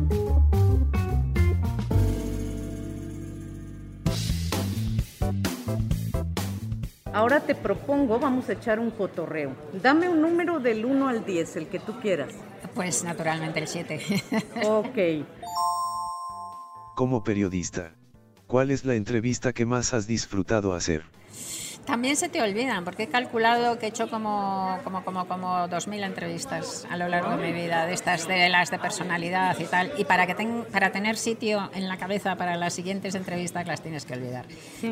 Ahora te propongo, vamos a echar un cotorreo. Dame un número del 1 al 10, el que tú quieras. Pues naturalmente el 7. ok. Como periodista, ¿cuál es la entrevista que más has disfrutado hacer? También se te olvidan, porque he calculado que he hecho como, como, como, como 2.000 entrevistas a lo largo de mi vida, de estas de las de personalidad y tal. Y para, que ten, para tener sitio en la cabeza para las siguientes entrevistas las tienes que olvidar.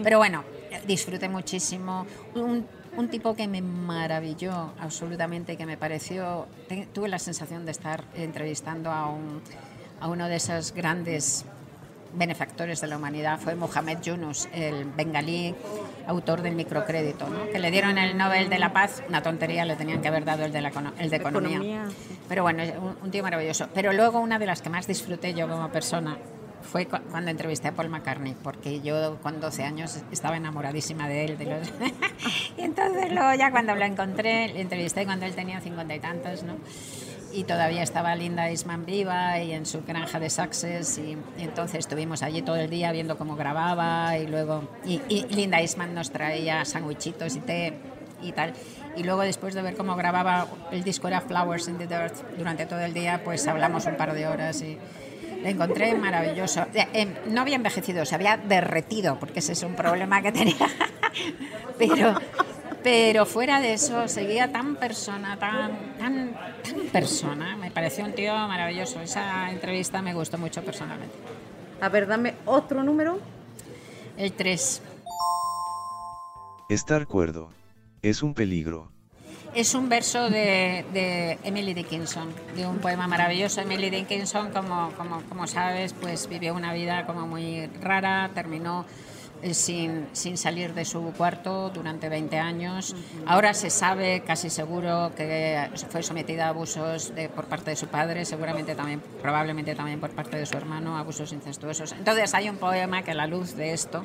Pero bueno, disfruté muchísimo. Un, un tipo que me maravilló absolutamente, que me pareció, tuve la sensación de estar entrevistando a, un, a uno de esos grandes benefactores de la humanidad fue Mohamed Yunus, el bengalí autor del microcrédito, ¿no? que le dieron el Nobel de la Paz, una tontería, le tenían que haber dado el de, la, el de economía. Economía. Pero bueno, un, un tío maravilloso. Pero luego una de las que más disfruté yo como persona fue cu- cuando entrevisté a Paul McCartney, porque yo con 12 años estaba enamoradísima de él. De los... y entonces luego ya cuando lo encontré, le entrevisté cuando él tenía cincuenta y tantos, ¿no? Y todavía estaba Linda Eastman viva y en su granja de Success y, y entonces estuvimos allí todo el día viendo cómo grababa y luego y, y Linda Eastman nos traía sandwichitos y té y tal. Y luego después de ver cómo grababa el disco era Flowers in the Dirt durante todo el día pues hablamos un par de horas y le encontré maravilloso. Eh, eh, no había envejecido se había derretido porque ese es un problema que tenía. Pero pero fuera de eso seguía tan persona tan tan tan persona me pareció un tío maravilloso esa entrevista me gustó mucho personalmente A ver, dame otro número. el 3 Estar cuerdo. Es un peligro. Es un verso de, de Emily Dickinson, de un poema maravilloso. Emily Dickinson, como, como, como sabes, pues vivió una vida como muy rara, terminó sin, sin salir de su cuarto durante 20 años. Ahora se sabe casi seguro que fue sometida a abusos de, por parte de su padre, seguramente también, probablemente también por parte de su hermano, abusos incestuosos. Entonces hay un poema que a la luz de esto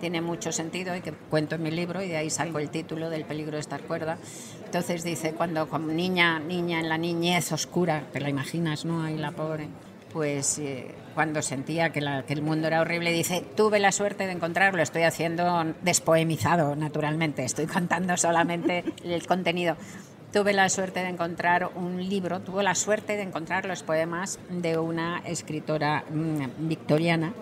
tiene mucho sentido y que cuento en mi libro y de ahí saco el título del peligro de estar cuerda. Entonces dice, cuando como niña, niña en la niñez oscura, te la imaginas, ¿no? Ahí la pobre, pues eh, cuando sentía que, el mundo era horrible, dice, tuve la suerte de encontrarlo, estoy haciendo despoemizado, naturalmente, estoy contando solamente el contenido. Tuve la suerte de encontrar un libro, tuvo la suerte de encontrar los poemas de una escritora mm, victoriana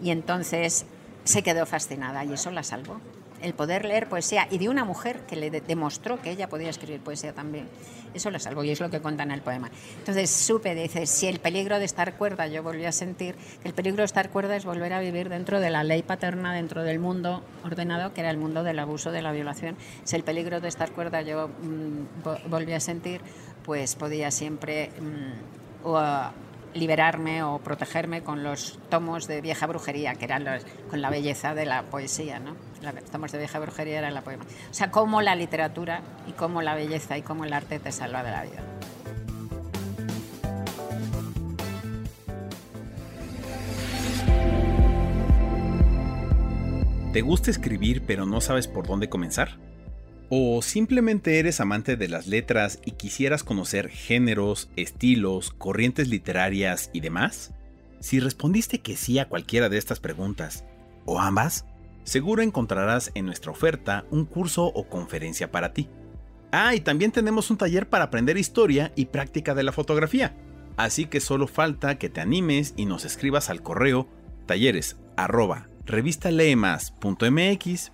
y entonces se quedó fascinada y eso la salvó. El poder leer poesía y de una mujer que le de- demostró que ella podía escribir poesía también. Eso la salvó y es lo que cuenta en el poema. Entonces supe, dice, si el peligro de estar cuerda, yo volví a sentir el peligro de estar cuerda es volver a vivir dentro de la ley paterna, dentro del mundo ordenado, que era el mundo del abuso, de la violación. Si el peligro de estar cuerda yo mm, vo- volví a sentir, pues podía siempre mm, liberarme o protegerme con los tomos de vieja brujería, que eran los, con la belleza de la poesía, ¿no? Los tomos de vieja brujería era la poema. O sea, cómo la literatura y cómo la belleza y cómo el arte te salva de la vida. ¿Te gusta escribir pero no sabes por dónde comenzar? ¿O simplemente eres amante de las letras y quisieras conocer géneros, estilos, corrientes literarias y demás? Si respondiste que sí a cualquiera de estas preguntas, o ambas, seguro encontrarás en nuestra oferta un curso o conferencia para ti. Ah, y también tenemos un taller para aprender historia y práctica de la fotografía. Así que solo falta que te animes y nos escribas al correo talleres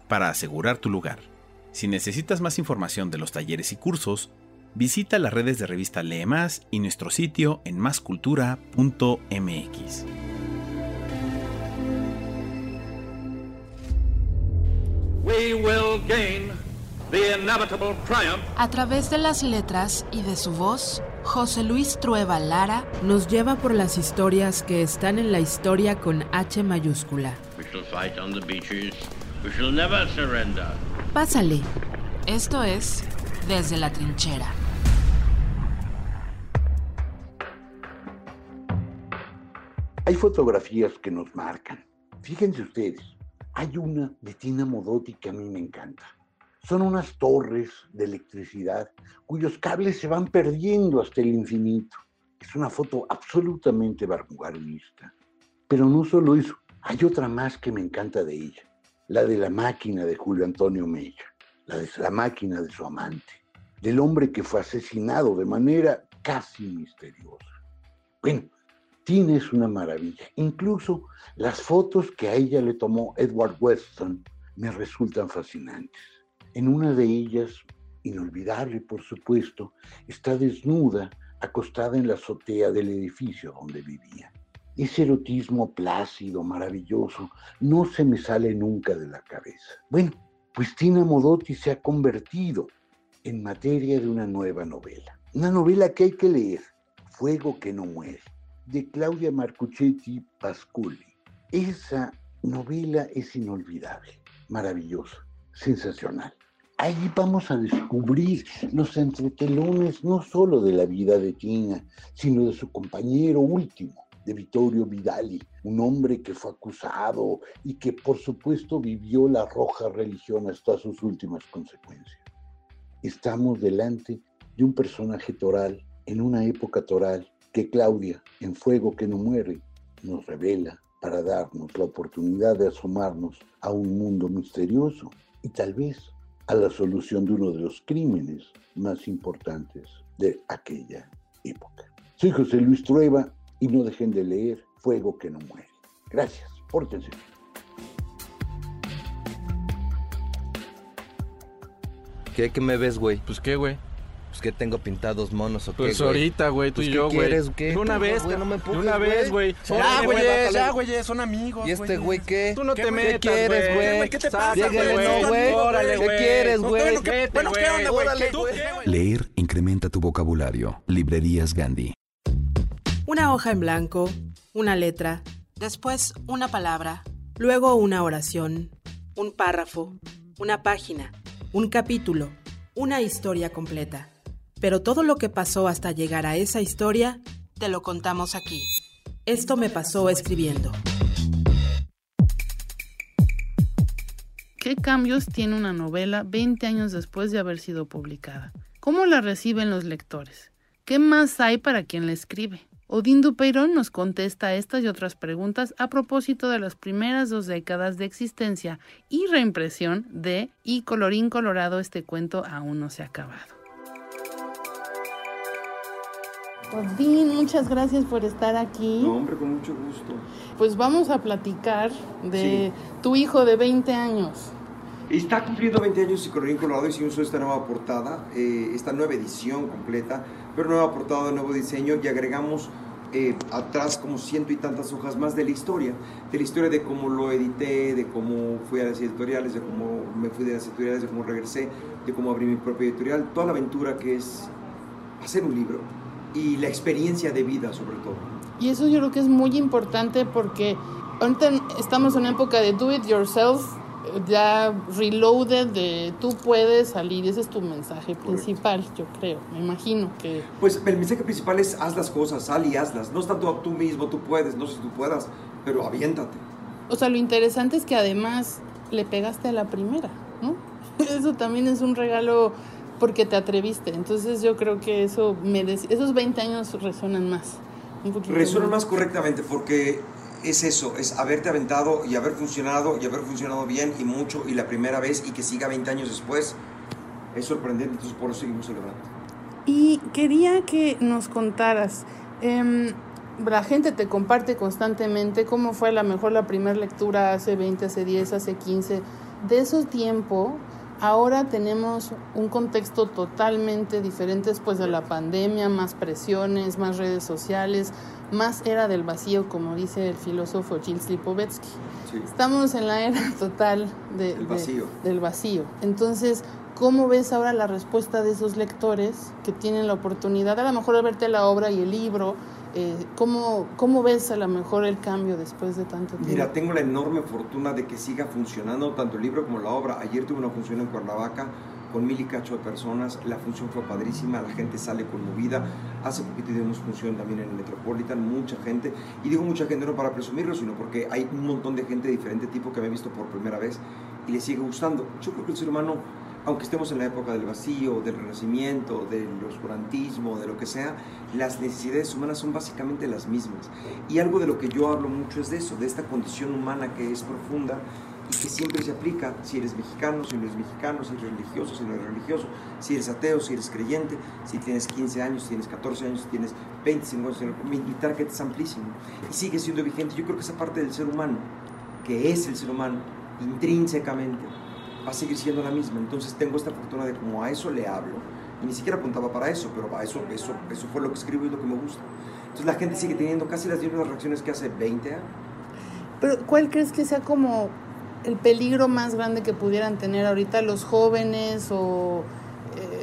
para asegurar tu lugar. Si necesitas más información de los talleres y cursos, visita las redes de revista Lee Más y nuestro sitio en mascultura.mx. We will gain the inevitable triumph. A través de las letras y de su voz, José Luis Trueba Lara nos lleva por las historias que están en la historia con H mayúscula. We shall fight on the beaches. We shall never surrender. Pásale. Esto es Desde la Trinchera. Hay fotografías que nos marcan. Fíjense ustedes, hay una de Tina Modotti que a mí me encanta. Son unas torres de electricidad cuyos cables se van perdiendo hasta el infinito. Es una foto absolutamente vanguardista. Pero no solo eso, hay otra más que me encanta de ella, la de la máquina de Julio Antonio Mella, la de la máquina de su amante, del hombre que fue asesinado de manera casi misteriosa. Bueno, Tina es una maravilla. Incluso las fotos que a ella le tomó Edward Weston me resultan fascinantes. En una de ellas, inolvidable por supuesto, está desnuda, acostada en la azotea del edificio donde vivía. Ese erotismo plácido, maravilloso, no se me sale nunca de la cabeza. Bueno, pues Modotti se ha convertido en materia de una nueva novela. Una novela que hay que leer, Fuego que no muere de Claudia Marcuchetti Pasculi. Esa novela es inolvidable, maravillosa, sensacional. Ahí vamos a descubrir los entretelones no solo de la vida de Tina, sino de su compañero último, de Vittorio Vidali, un hombre que fue acusado y que por supuesto vivió la roja religión hasta sus últimas consecuencias. Estamos delante de un personaje toral en una época toral que Claudia, en Fuego que no muere, nos revela para darnos la oportunidad de asomarnos a un mundo misterioso y tal vez a la solución de uno de los crímenes más importantes de aquella época. Soy José Luis Trueba y no dejen de leer Fuego que no muere. Gracias, pórtense. ¿Qué, qué me ves, güey? Pues qué, güey. Pues que tengo pintados monos o qué, Pues ahorita, güey, tú Pues, y ¿qué yo, güey. quieres, qué? De una ¿Qué, vez, güey? No me de empujes, una vez, güey. Ya, Órale, güey, ya, güey, son amigos, ¿Y este güey qué? Tú no ¿Qué te me- metas, ¿Qué quieres, güey? ¿Qué te pasa, güey? no, güey. Órale, ¿Qué güey. quieres, güey? bueno, ¿qué- bueno, ¿qué onda, güey? Órale, ¿Tú güey. qué, güey? Leer incrementa tu vocabulario. Librerías Gandhi. Una hoja en blanco, una letra, después una palabra, luego una oración, un párrafo, una página, un capítulo, una historia completa. Pero todo lo que pasó hasta llegar a esa historia, te lo contamos aquí. Esto me pasó escribiendo. ¿Qué cambios tiene una novela 20 años después de haber sido publicada? ¿Cómo la reciben los lectores? ¿Qué más hay para quien la escribe? Odín Dupeirón nos contesta estas y otras preguntas a propósito de las primeras dos décadas de existencia y reimpresión de Y colorín colorado este cuento aún no se ha acabado. Odín, muchas gracias por estar aquí. No, hombre, con mucho gusto. Pues vamos a platicar de tu hijo de 20 años. Está cumpliendo 20 años y Colorín Colorado hicimos esta nueva portada, eh, esta nueva edición completa, pero nueva portada, nuevo diseño y agregamos eh, atrás como ciento y tantas hojas más de la historia, de la historia de cómo lo edité, de cómo fui a las editoriales, de cómo me fui de las editoriales, de cómo regresé, de cómo abrí mi propia editorial, toda la aventura que es hacer un libro y la experiencia de vida sobre todo. Y eso yo creo que es muy importante porque ahorita estamos en una época de do it yourself, ya reloaded, de tú puedes salir, ese es tu mensaje principal, yo creo, me imagino que... Pues el mensaje principal es haz las cosas, sal y hazlas. No es tanto tú mismo, tú puedes, no sé si tú puedas, pero aviéntate. O sea, lo interesante es que además le pegaste a la primera, ¿no? Eso también es un regalo porque te atreviste. Entonces yo creo que eso merece, esos 20 años resuenan más. un poquito Resuena más correctamente porque es eso, es haberte aventado y haber funcionado y haber funcionado bien y mucho y la primera vez y que siga 20 años después. Es sorprendente, entonces por eso seguimos celebrando. Y quería que nos contaras, em, la gente te comparte constantemente cómo fue a lo mejor la primera lectura hace 20, hace 10, hace 15. De esos tiempo, ahora tenemos un contexto totalmente diferente después de la pandemia, más presiones, más redes sociales, más era del vacío, como dice el filósofo Gilles Lipovetsky. Estamos en la era total de- El de- vacío. del vacío. Entonces, ¿cómo ves ahora la respuesta de esos lectores que tienen la oportunidad a lo mejor de verte la obra y el libro? Eh, ¿cómo, ¿Cómo ves a lo mejor el cambio después de tanto tiempo? Mira, tengo la enorme fortuna de que siga funcionando tanto el libro como la obra. Ayer tuve una función en Cuernavaca con mil y cacho de personas. La función fue padrísima, la gente sale conmovida. Hace poquito tuvimos función también en el Metropolitan, mucha gente. Y digo mucha gente no para presumirlo, sino porque hay un montón de gente de diferente tipo que me ha visto por primera vez y le sigue gustando. Yo creo que el ser humano, aunque estemos en la época del vacío, del renacimiento, del oscurantismo, de lo que sea, las necesidades humanas son básicamente las mismas. Y algo de lo que yo hablo mucho es de eso, de esta condición humana que es profunda y que siempre se aplica si eres mexicano, si no eres mexicano, si eres religioso, si no eres religioso, si eres ateo, si eres creyente, si tienes 15 años, si tienes 14 años, si tienes 25 años, mi, mi target es amplísimo y sigue siendo vigente. Yo creo que esa parte del ser humano, que es el ser humano intrínsecamente, va a seguir siendo la misma. Entonces tengo esta fortuna de como a eso le hablo. Y ni siquiera apuntaba para eso, pero a eso, eso, eso fue lo que escribo y lo que me gusta. Entonces la gente sigue teniendo casi las mismas reacciones que hace 20 años. Pero ¿cuál crees que sea como el peligro más grande que pudieran tener ahorita los jóvenes o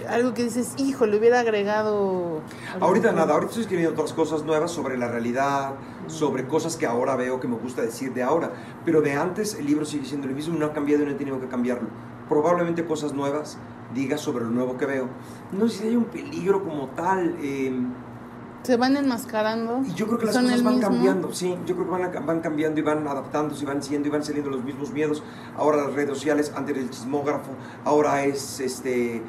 algo que dices, hijo, le hubiera agregado... Ahorita mejor"? nada, ahorita estoy escribiendo otras cosas nuevas sobre la realidad, sobre cosas que ahora veo que me gusta decir de ahora, pero de antes el libro sigue siendo el mismo, no ha cambiado y no he tenido que cambiarlo. Probablemente cosas nuevas diga sobre lo nuevo que veo. No sé si hay un peligro como tal. eh, Se van enmascarando. yo creo que las cosas van mismo. cambiando, sí, yo creo que van, a- van cambiando y van adaptándose y van siendo y van saliendo los mismos miedos. Ahora las redes sociales, antes era el chismógrafo, ahora es este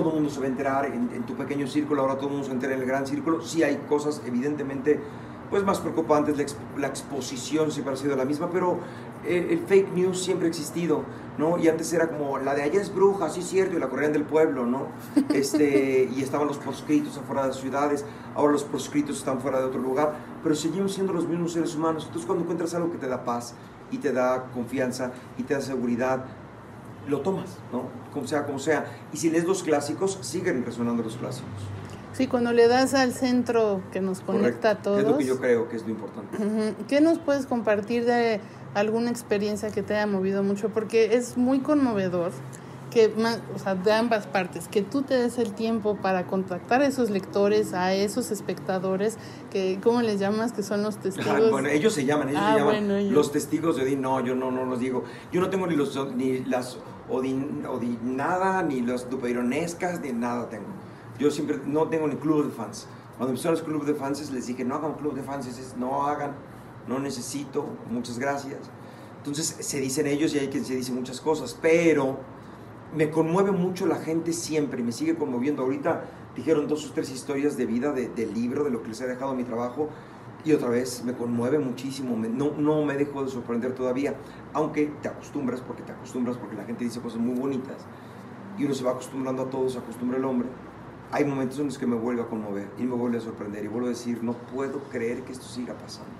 todo el mundo se va a enterar en, en, tu pequeño círculo, ahora todo el mundo se entera en el gran círculo. Sí hay cosas evidentemente pues más preocupantes, la, exp la exposición siempre ha sido la misma, pero el, el, fake news siempre ha existido, ¿no? Y antes era como, la de allá es bruja, sí es cierto, y la corrían del pueblo, ¿no? Este, y estaban los proscritos afuera de las ciudades, ahora los proscritos están fuera de otro lugar, pero seguimos siendo los mismos seres humanos. Entonces cuando encuentras algo que te da paz y te da confianza y te da seguridad, lo tomas, ¿no? Como sea, como sea. Y si lees los clásicos, siguen resonando los clásicos. Sí, cuando le das al centro que nos conecta Correcto. a todos. Es lo que yo creo que es lo importante. ¿Qué nos puedes compartir de alguna experiencia que te haya movido mucho? Porque es muy conmovedor que, o sea, de ambas partes, que tú te des el tiempo para contactar a esos lectores, a esos espectadores, que, ¿cómo les llamas? Que son los testigos. Ah, bueno, ellos se llaman, ellos Ah, se llaman bueno, los testigos de Odín. No, yo no, no los digo. Yo no tengo ni los ni las Odín, Odinada, ni los dupeironescas, ni nada tengo. Yo siempre no tengo ni club de fans. Cuando empezaron los clubes de fans les dije, no hagan club de fans, es- no hagan, no necesito, muchas gracias. Entonces se dicen ellos y hay quien se dice muchas cosas, pero me conmueve mucho la gente siempre me sigue conmoviendo. Ahorita dijeron dos o tres historias de vida de- del libro, de lo que les ha dejado mi trabajo. Y otra vez me conmueve muchísimo, me- no, no me dejo de sorprender todavía, aunque te acostumbras, porque te acostumbras, porque la gente dice cosas muy bonitas y uno se va acostumbrando a todo, se acostumbra el hombre. Hay momentos en los que me vuelve a conmover y me vuelve a sorprender y vuelvo a decir, no puedo creer que esto siga pasando.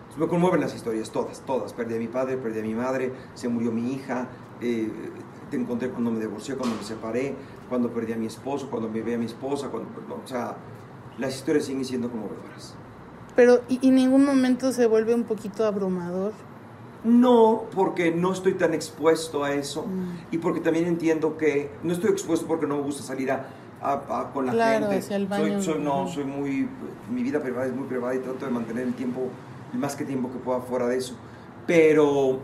Entonces, me conmueven las historias, todas, todas. Perdí a mi padre, perdí a mi madre, se murió mi hija, eh, te encontré cuando me divorcié, cuando me separé, cuando perdí a mi esposo, cuando me vi a mi esposa, cuando, no, o sea, las historias siguen siendo conmovedoras. Pero, ¿y, y ningún momento se vuelve un poquito abrumador? No, porque no estoy tan expuesto a eso y porque también entiendo que no estoy expuesto porque no me gusta salir a, a- a- con la Claro, gente. hacia el baño. Soy, soy- no, soy muy, mi vida privada es muy privada y trato de mantener el tiempo, el más que tiempo que pueda fuera de eso. Pero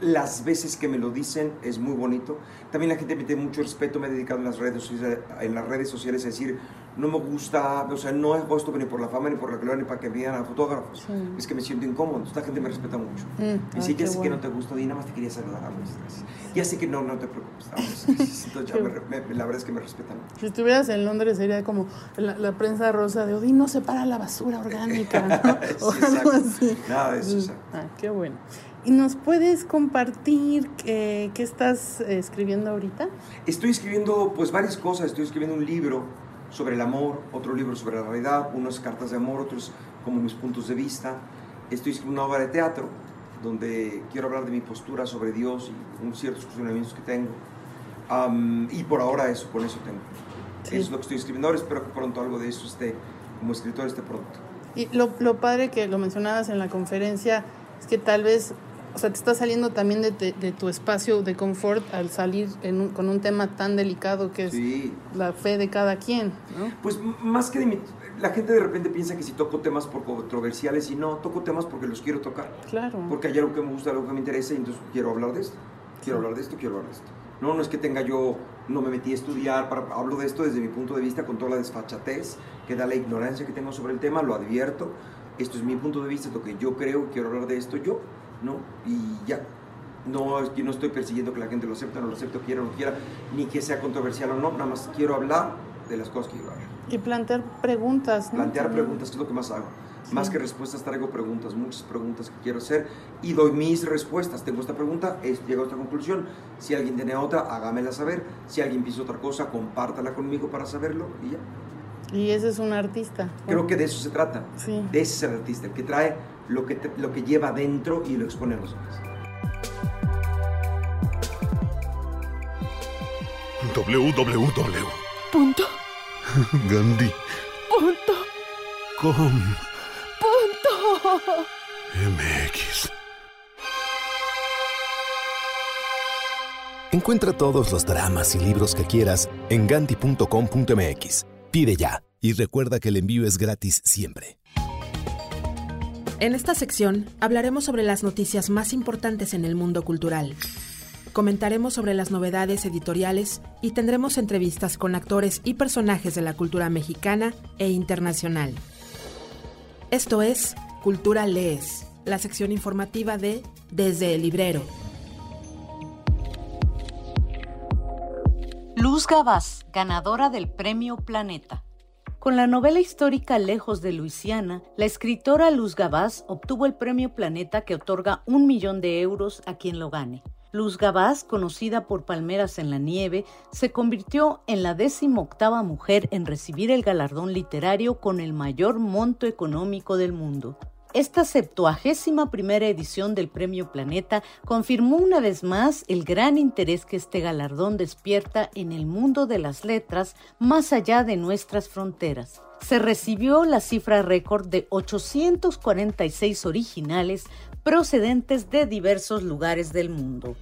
las veces que me lo dicen es muy bonito. También la gente me tiene mucho respeto, me he dedicado en las redes sociales, en las redes sociales a decir, no me gusta, o sea, no hago esto ni por la fama ni por la gloria ni para que me vean a fotógrafos. Sí. Es que me siento incómodo, entonces la gente me respeta mucho. Mm, Y ay, sí, ya sé que bueno. no te gusta, y nada más te quería saludar a gracias. Ya sé que no, no te preocupes. a muchas gracias. Entonces ya me me- la verdad es que me respetan. Si estuvieras en Londres sería como la, la prensa rosa de Odín no separa la basura orgánica, ¿no? o Sí, algo exacto. así. Nada de eso, Mm. Ah, qué bueno. ¿Y nos puedes compartir eh, qué estás escribiendo ahorita? Estoy escribiendo pues varias cosas, estoy escribiendo un libro sobre el amor, otro libro sobre la realidad, unas cartas de amor, otros como mis puntos de vista. Estoy escribiendo una obra de teatro donde quiero hablar de mi postura sobre Dios y un ciertos cuestionamientos que tengo. Am, y por ahora eso, con eso tengo. Sí. Eso es lo que estoy escribiendo ahora, espero que pronto algo de eso esté, como escritor esté pronto. Y lo, lo padre que lo mencionabas en la conferencia es que tal vez, o sea, te está saliendo también de, te- de tu espacio de confort al salir en un- con un tema tan delicado que es Sí. la fe de cada quien, ¿no? Pues más que de mi- la gente de repente piensa que si toco temas por controversiales y no, toco temas porque los quiero tocar. Claro. Porque hay algo que me gusta, algo que me interesa y entonces quiero hablar de esto. Quiero hablar de esto, quiero hablar de esto. No, no es que tenga yo, no me metí a estudiar, para, hablo de esto desde mi punto de vista con toda la desfachatez que da la ignorancia que tengo sobre el tema, lo advierto. Esto es mi punto de vista, lo que yo creo, quiero hablar de esto yo, ¿no? Y ya. No, no estoy persiguiendo que la gente lo acepte, no lo acepte, quiera o no quiera, ni que sea controversial o no, nada más quiero hablar de las cosas que quiero hablar. Y plantear preguntas, ¿no? Plantear preguntas, que es lo que más hago. Sí. Más que respuestas, traigo preguntas, muchas preguntas que quiero hacer y doy mis respuestas. Tengo esta pregunta, es, llego a esta conclusión. Si alguien tiene otra, hágamela saber. Si alguien piensa otra cosa, compártala conmigo para saberlo y ya. Y ese es un artista. Creo que de eso se trata. Sí. De ese es el artista, el que trae lo que, te- lo que lleva adentro y lo expone a los demás. www. Punto. Gandhi. Punto. Com. Punto. MX. Encuentra todos los dramas y libros que quieras en ganti.com.mx. Pide ya y recuerda que el envío es gratis siempre. En esta sección hablaremos sobre las noticias más importantes en el mundo cultural. Comentaremos sobre las novedades editoriales y tendremos entrevistas con actores y personajes de la cultura mexicana e internacional. Esto es Cultura Lees, la sección informativa de Desde el Librero. Luz Gabás, ganadora del Premio Planeta. Con la novela histórica Lejos de Luisiana, la escritora Luz Gabás obtuvo el Premio Planeta que otorga un millón de euros a quien lo gane. Luz Gabás, conocida por Palmeras en la Nieve, se convirtió en la octava mujer en recibir el galardón literario con el mayor monto económico del mundo. Esta septuagésima primera edición del Premio Planeta confirmó una vez más el gran interés que este galardón despierta en el mundo de las letras más allá de nuestras fronteras. Se recibió la cifra récord de 846 originales procedentes de diversos lugares del mundo.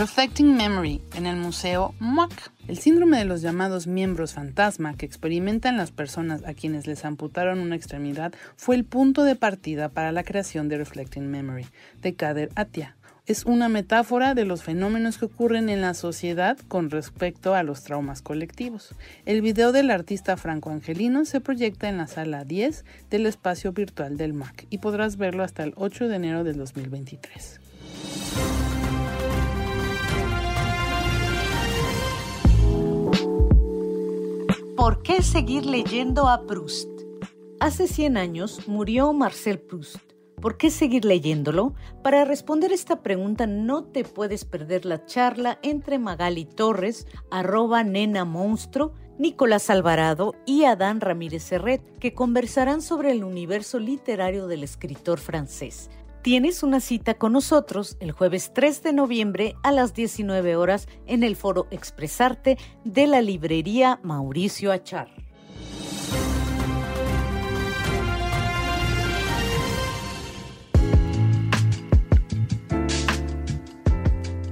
Reflecting Memory en el Museo MOAC. El síndrome de los llamados miembros fantasma que experimentan las personas a quienes les amputaron una extremidad fue el punto de partida para la creación de Reflecting Memory de Kader Atia. Es una metáfora de los fenómenos que ocurren en la sociedad con respecto a los traumas colectivos. El video del artista Franco Angelino se proyecta en la sala 10 del espacio virtual del MAC y podrás verlo hasta el 8 de enero del 2023. ¿Por qué seguir leyendo a Proust? Hace 100 años murió Marcel Proust. ¿Por qué seguir leyéndolo? Para responder esta pregunta no te puedes perder la charla entre Magali Torres, arroba nena monstruo, Nicolás Alvarado y Adán Ramírez Serret, que conversarán sobre el universo literario del escritor francés. Tienes una cita con nosotros el jueves 3 de noviembre a las 19 horas en el foro Expresarte de la librería Mauricio Achar.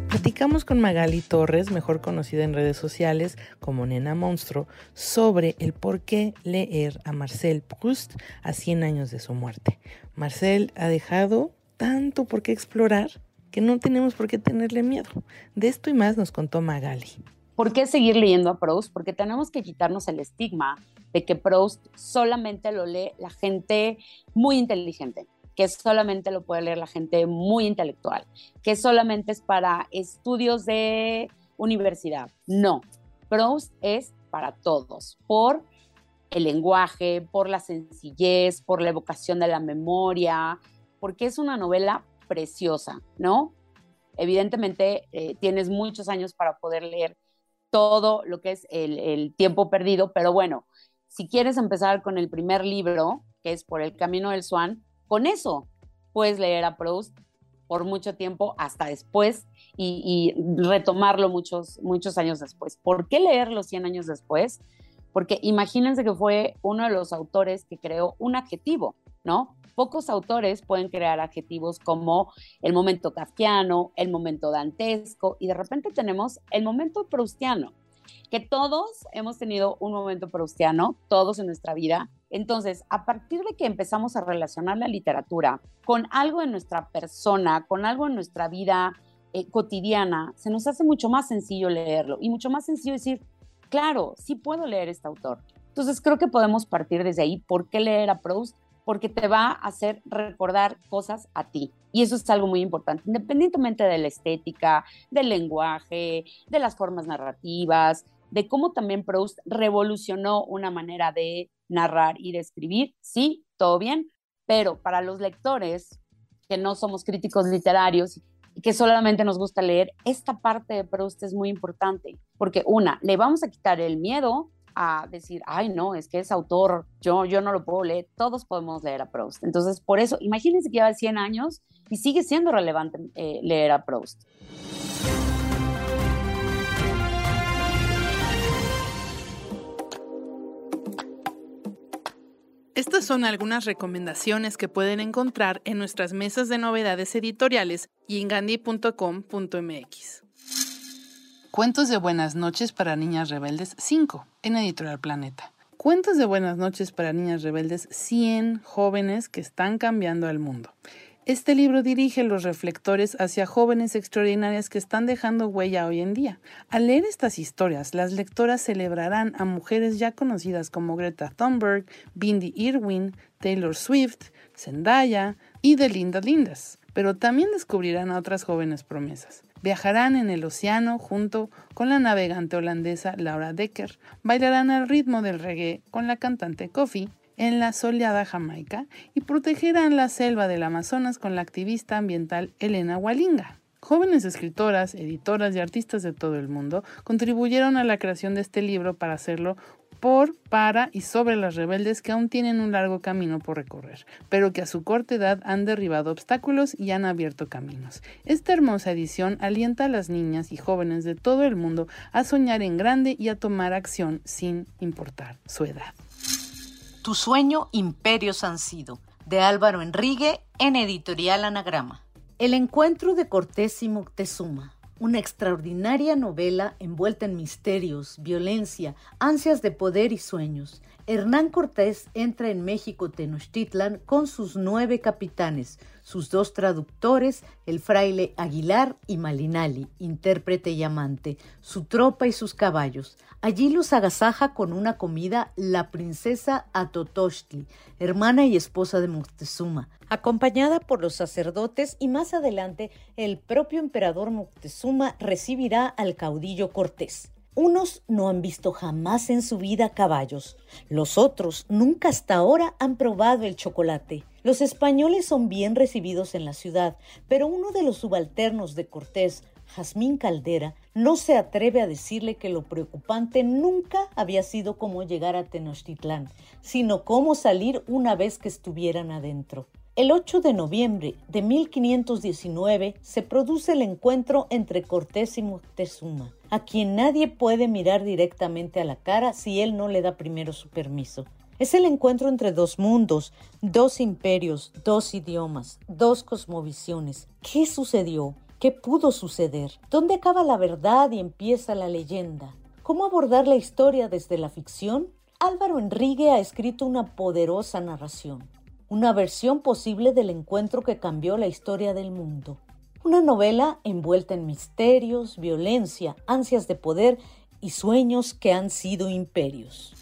Platicamos con Magali Torres, mejor conocida en redes sociales como Nena Monstruo, sobre el por qué leer a Marcel Proust a 100 años de su muerte. Marcel ha dejado tanto por qué explorar que no tenemos por qué tenerle miedo. De esto y más nos contó Magali. ¿Por qué seguir leyendo a Proust? Porque tenemos que quitarnos el estigma de que Proust solamente lo lee la gente muy inteligente, que solamente lo puede leer la gente muy intelectual, que solamente es para estudios de universidad. No, Proust es para todos, por el lenguaje, por la sencillez, por la evocación de la memoria, porque es una novela preciosa, ¿no? Evidentemente eh, tienes muchos años para poder leer todo lo que es el, tiempo perdido, pero bueno, si quieres empezar con el primer libro, que es Por el Camino del Swan, con eso puedes leer a Proust por mucho tiempo hasta después y, retomarlo muchos, muchos años después. ¿Por qué leerlo 100 años después? Porque imagínense que fue uno de los autores que creó un adjetivo, ¿no? Pocos autores pueden crear adjetivos como el momento kafkiano, el momento dantesco, y de repente tenemos el momento proustiano, que todos hemos tenido un momento proustiano, todos en nuestra vida. Entonces, a partir de que empezamos a relacionar la literatura con algo en nuestra persona, con algo en nuestra vida eh, cotidiana, se nos hace mucho más sencillo leerlo y mucho más sencillo decir, claro, sí puedo leer este autor. Entonces, creo que podemos partir desde ahí. ¿Por qué leer a Proust? Porque te va a hacer recordar cosas a ti. Y eso es algo muy importante, independientemente de la estética, del lenguaje, de las formas narrativas, de cómo también Proust revolucionó una manera de narrar y de escribir. Sí, todo bien, pero para los lectores que no somos críticos literarios y que solamente nos gusta leer, esta parte de Proust es muy importante, porque una, le vamos a quitar el miedo a decir, ay, no, es que es autor, yo, yo no lo puedo leer, todos podemos leer a Proust. Entonces, por eso, imagínense que lleva 100 años y sigue siendo relevante eh, leer a Proust. Estas son algunas recomendaciones que pueden encontrar en nuestras mesas de novedades editoriales y en gandhi.com.mx. Cuentos de Buenas noches para Niñas Rebeldes 5 en Editorial Planeta. Cuentos de Buenas noches para Niñas Rebeldes 100 jóvenes que están cambiando el mundo. Este libro dirige los reflectores hacia jóvenes extraordinarias que están dejando huella hoy en día. Al leer estas historias, las lectoras celebrarán a mujeres ya conocidas como Greta Thunberg, Bindi Irwin, Taylor Swift, Zendaya y The Linda Lindas, pero también descubrirán a otras jóvenes promesas. Viajarán en el océano junto con la navegante holandesa Laura Decker, bailarán al ritmo del reggae con la cantante Kofi en la soleada Jamaica y protegerán la selva del Amazonas con la activista ambiental Elena Walinga. Jóvenes escritoras, editoras y artistas de todo el mundo contribuyeron a la creación de este libro para hacerlo por, para y sobre las rebeldes que aún tienen un largo camino por recorrer, pero que a su corta edad han derribado obstáculos y han abierto caminos. Esta hermosa edición alienta a las niñas y jóvenes de todo el mundo a soñar en grande y a tomar acción sin importar su edad. Tu sueño, imperios han sido, de Álvaro Enrique en Editorial Anagrama. El encuentro de Cortés y Moctezuma, una extraordinaria novela envuelta en misterios, violencia, ansias de poder y sueños. Hernán Cortés entra en México Tenochtitlan con sus nueve capitanes, sus dos traductores, el fraile Aguilar y Malinali, intérprete y amante, su tropa y sus caballos. Allí los agasaja con una comida la princesa Atotochtli, hermana y esposa de Moctezuma, acompañada por los sacerdotes y más adelante el propio emperador Moctezuma recibirá al caudillo Cortés. Unos no han visto jamás en su vida caballos, los otros nunca hasta ahora han probado el chocolate. Los españoles son bien recibidos en la ciudad, pero uno de los subalternos de Cortés, Jazmín Caldera, no se atreve a decirle que lo preocupante nunca había sido cómo llegar a Tenochtitlán, sino cómo salir una vez que estuvieran adentro. El 8 de noviembre de 1519 se produce el encuentro entre Cortés y Moctezuma, a quien nadie puede mirar directamente a la cara si él no le da primero su permiso. Es el encuentro entre dos mundos, dos imperios, dos idiomas, dos cosmovisiones. ¿Qué sucedió? ¿Qué pudo suceder? ¿Dónde acaba la verdad y empieza la leyenda? ¿Cómo abordar la historia desde la ficción? Álvaro Enrique ha escrito una poderosa narración una versión posible del encuentro que cambió la historia del mundo. Una novela envuelta en misterios, violencia, ansias de poder y sueños que han sido imperios.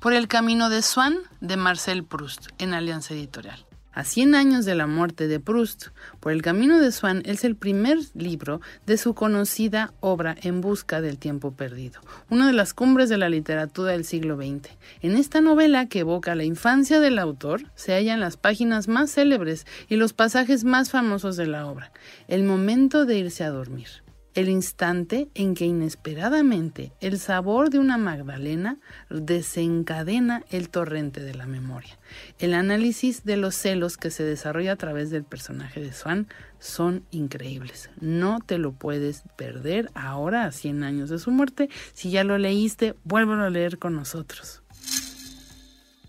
Por el camino de Swan de Marcel Proust en Alianza Editorial. A 100 años de la muerte de Proust, Por el camino de Swan es el primer libro de su conocida obra En busca del tiempo perdido, una de las cumbres de la literatura del siglo XX. En esta novela que evoca la infancia del autor, se hallan las páginas más célebres y los pasajes más famosos de la obra, el momento de irse a dormir el instante en que inesperadamente el sabor de una magdalena desencadena el torrente de la memoria. El análisis de los celos que se desarrolla a través del personaje de Swan son increíbles. No te lo puedes perder ahora a 100 años de su muerte. Si ya lo leíste, vuélvelo a leer con nosotros.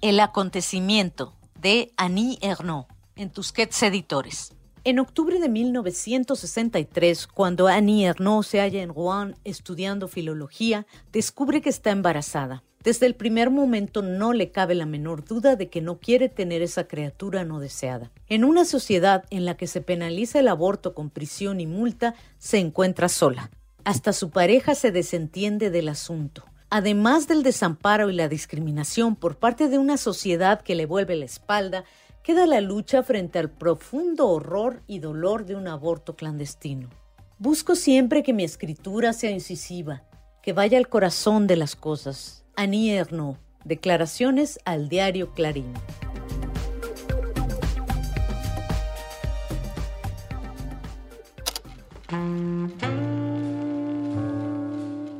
El acontecimiento de Annie Ernaux en Tusquets Editores. En octubre de 1963, cuando Annie Ernaux se halla en Rouen estudiando filología, descubre que está embarazada. Desde el primer momento no le cabe la menor duda de que no quiere tener esa criatura no deseada. En una sociedad en la que se penaliza el aborto con prisión y multa, se encuentra sola. Hasta su pareja se desentiende del asunto. Además del desamparo y la discriminación por parte de una sociedad que le vuelve la espalda, queda la lucha frente al profundo horror y dolor de un aborto clandestino. Busco siempre que mi escritura sea incisiva, que vaya al corazón de las cosas. Annie Ernaux, Declaraciones al diario Clarín.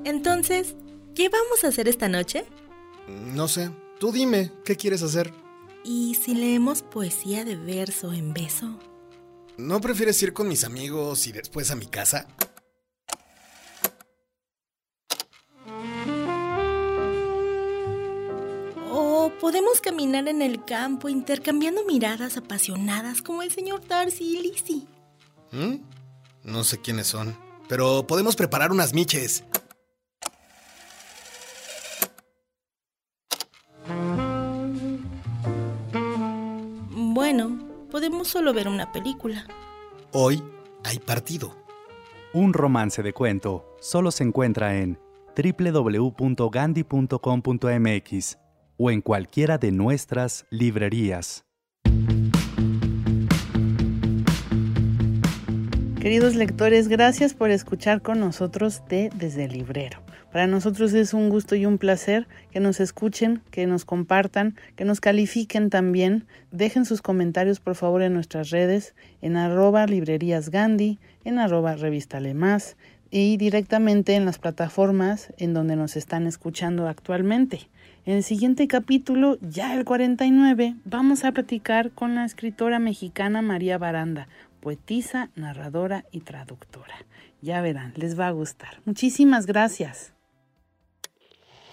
Entonces, ¿qué vamos a hacer esta noche? No sé. Tú dime, ¿qué quieres hacer? ¿Y si leemos poesía de verso en beso? ¿No prefieres ir con mis amigos y después a mi casa? O podemos caminar en el campo intercambiando miradas apasionadas como el señor Darcy y Lizzie. ¿Mm? No sé quiénes son, pero podemos preparar unas miches. Solo ver una película. Hoy hay partido. Un romance de cuento solo se encuentra en www.gandhi.com.mx o en cualquiera de nuestras librerías. Queridos lectores, gracias por escuchar con nosotros de Desde el Librero. Para nosotros es un gusto y un placer que nos escuchen, que nos compartan, que nos califiquen también. Dejen sus comentarios por favor en nuestras redes, en arroba librerías Gandhi, en arroba revista y directamente en las plataformas en donde nos están escuchando actualmente. En el siguiente capítulo, ya el 49, vamos a platicar con la escritora mexicana María Baranda, poetisa, narradora y traductora. Ya verán, les va a gustar. Muchísimas gracias.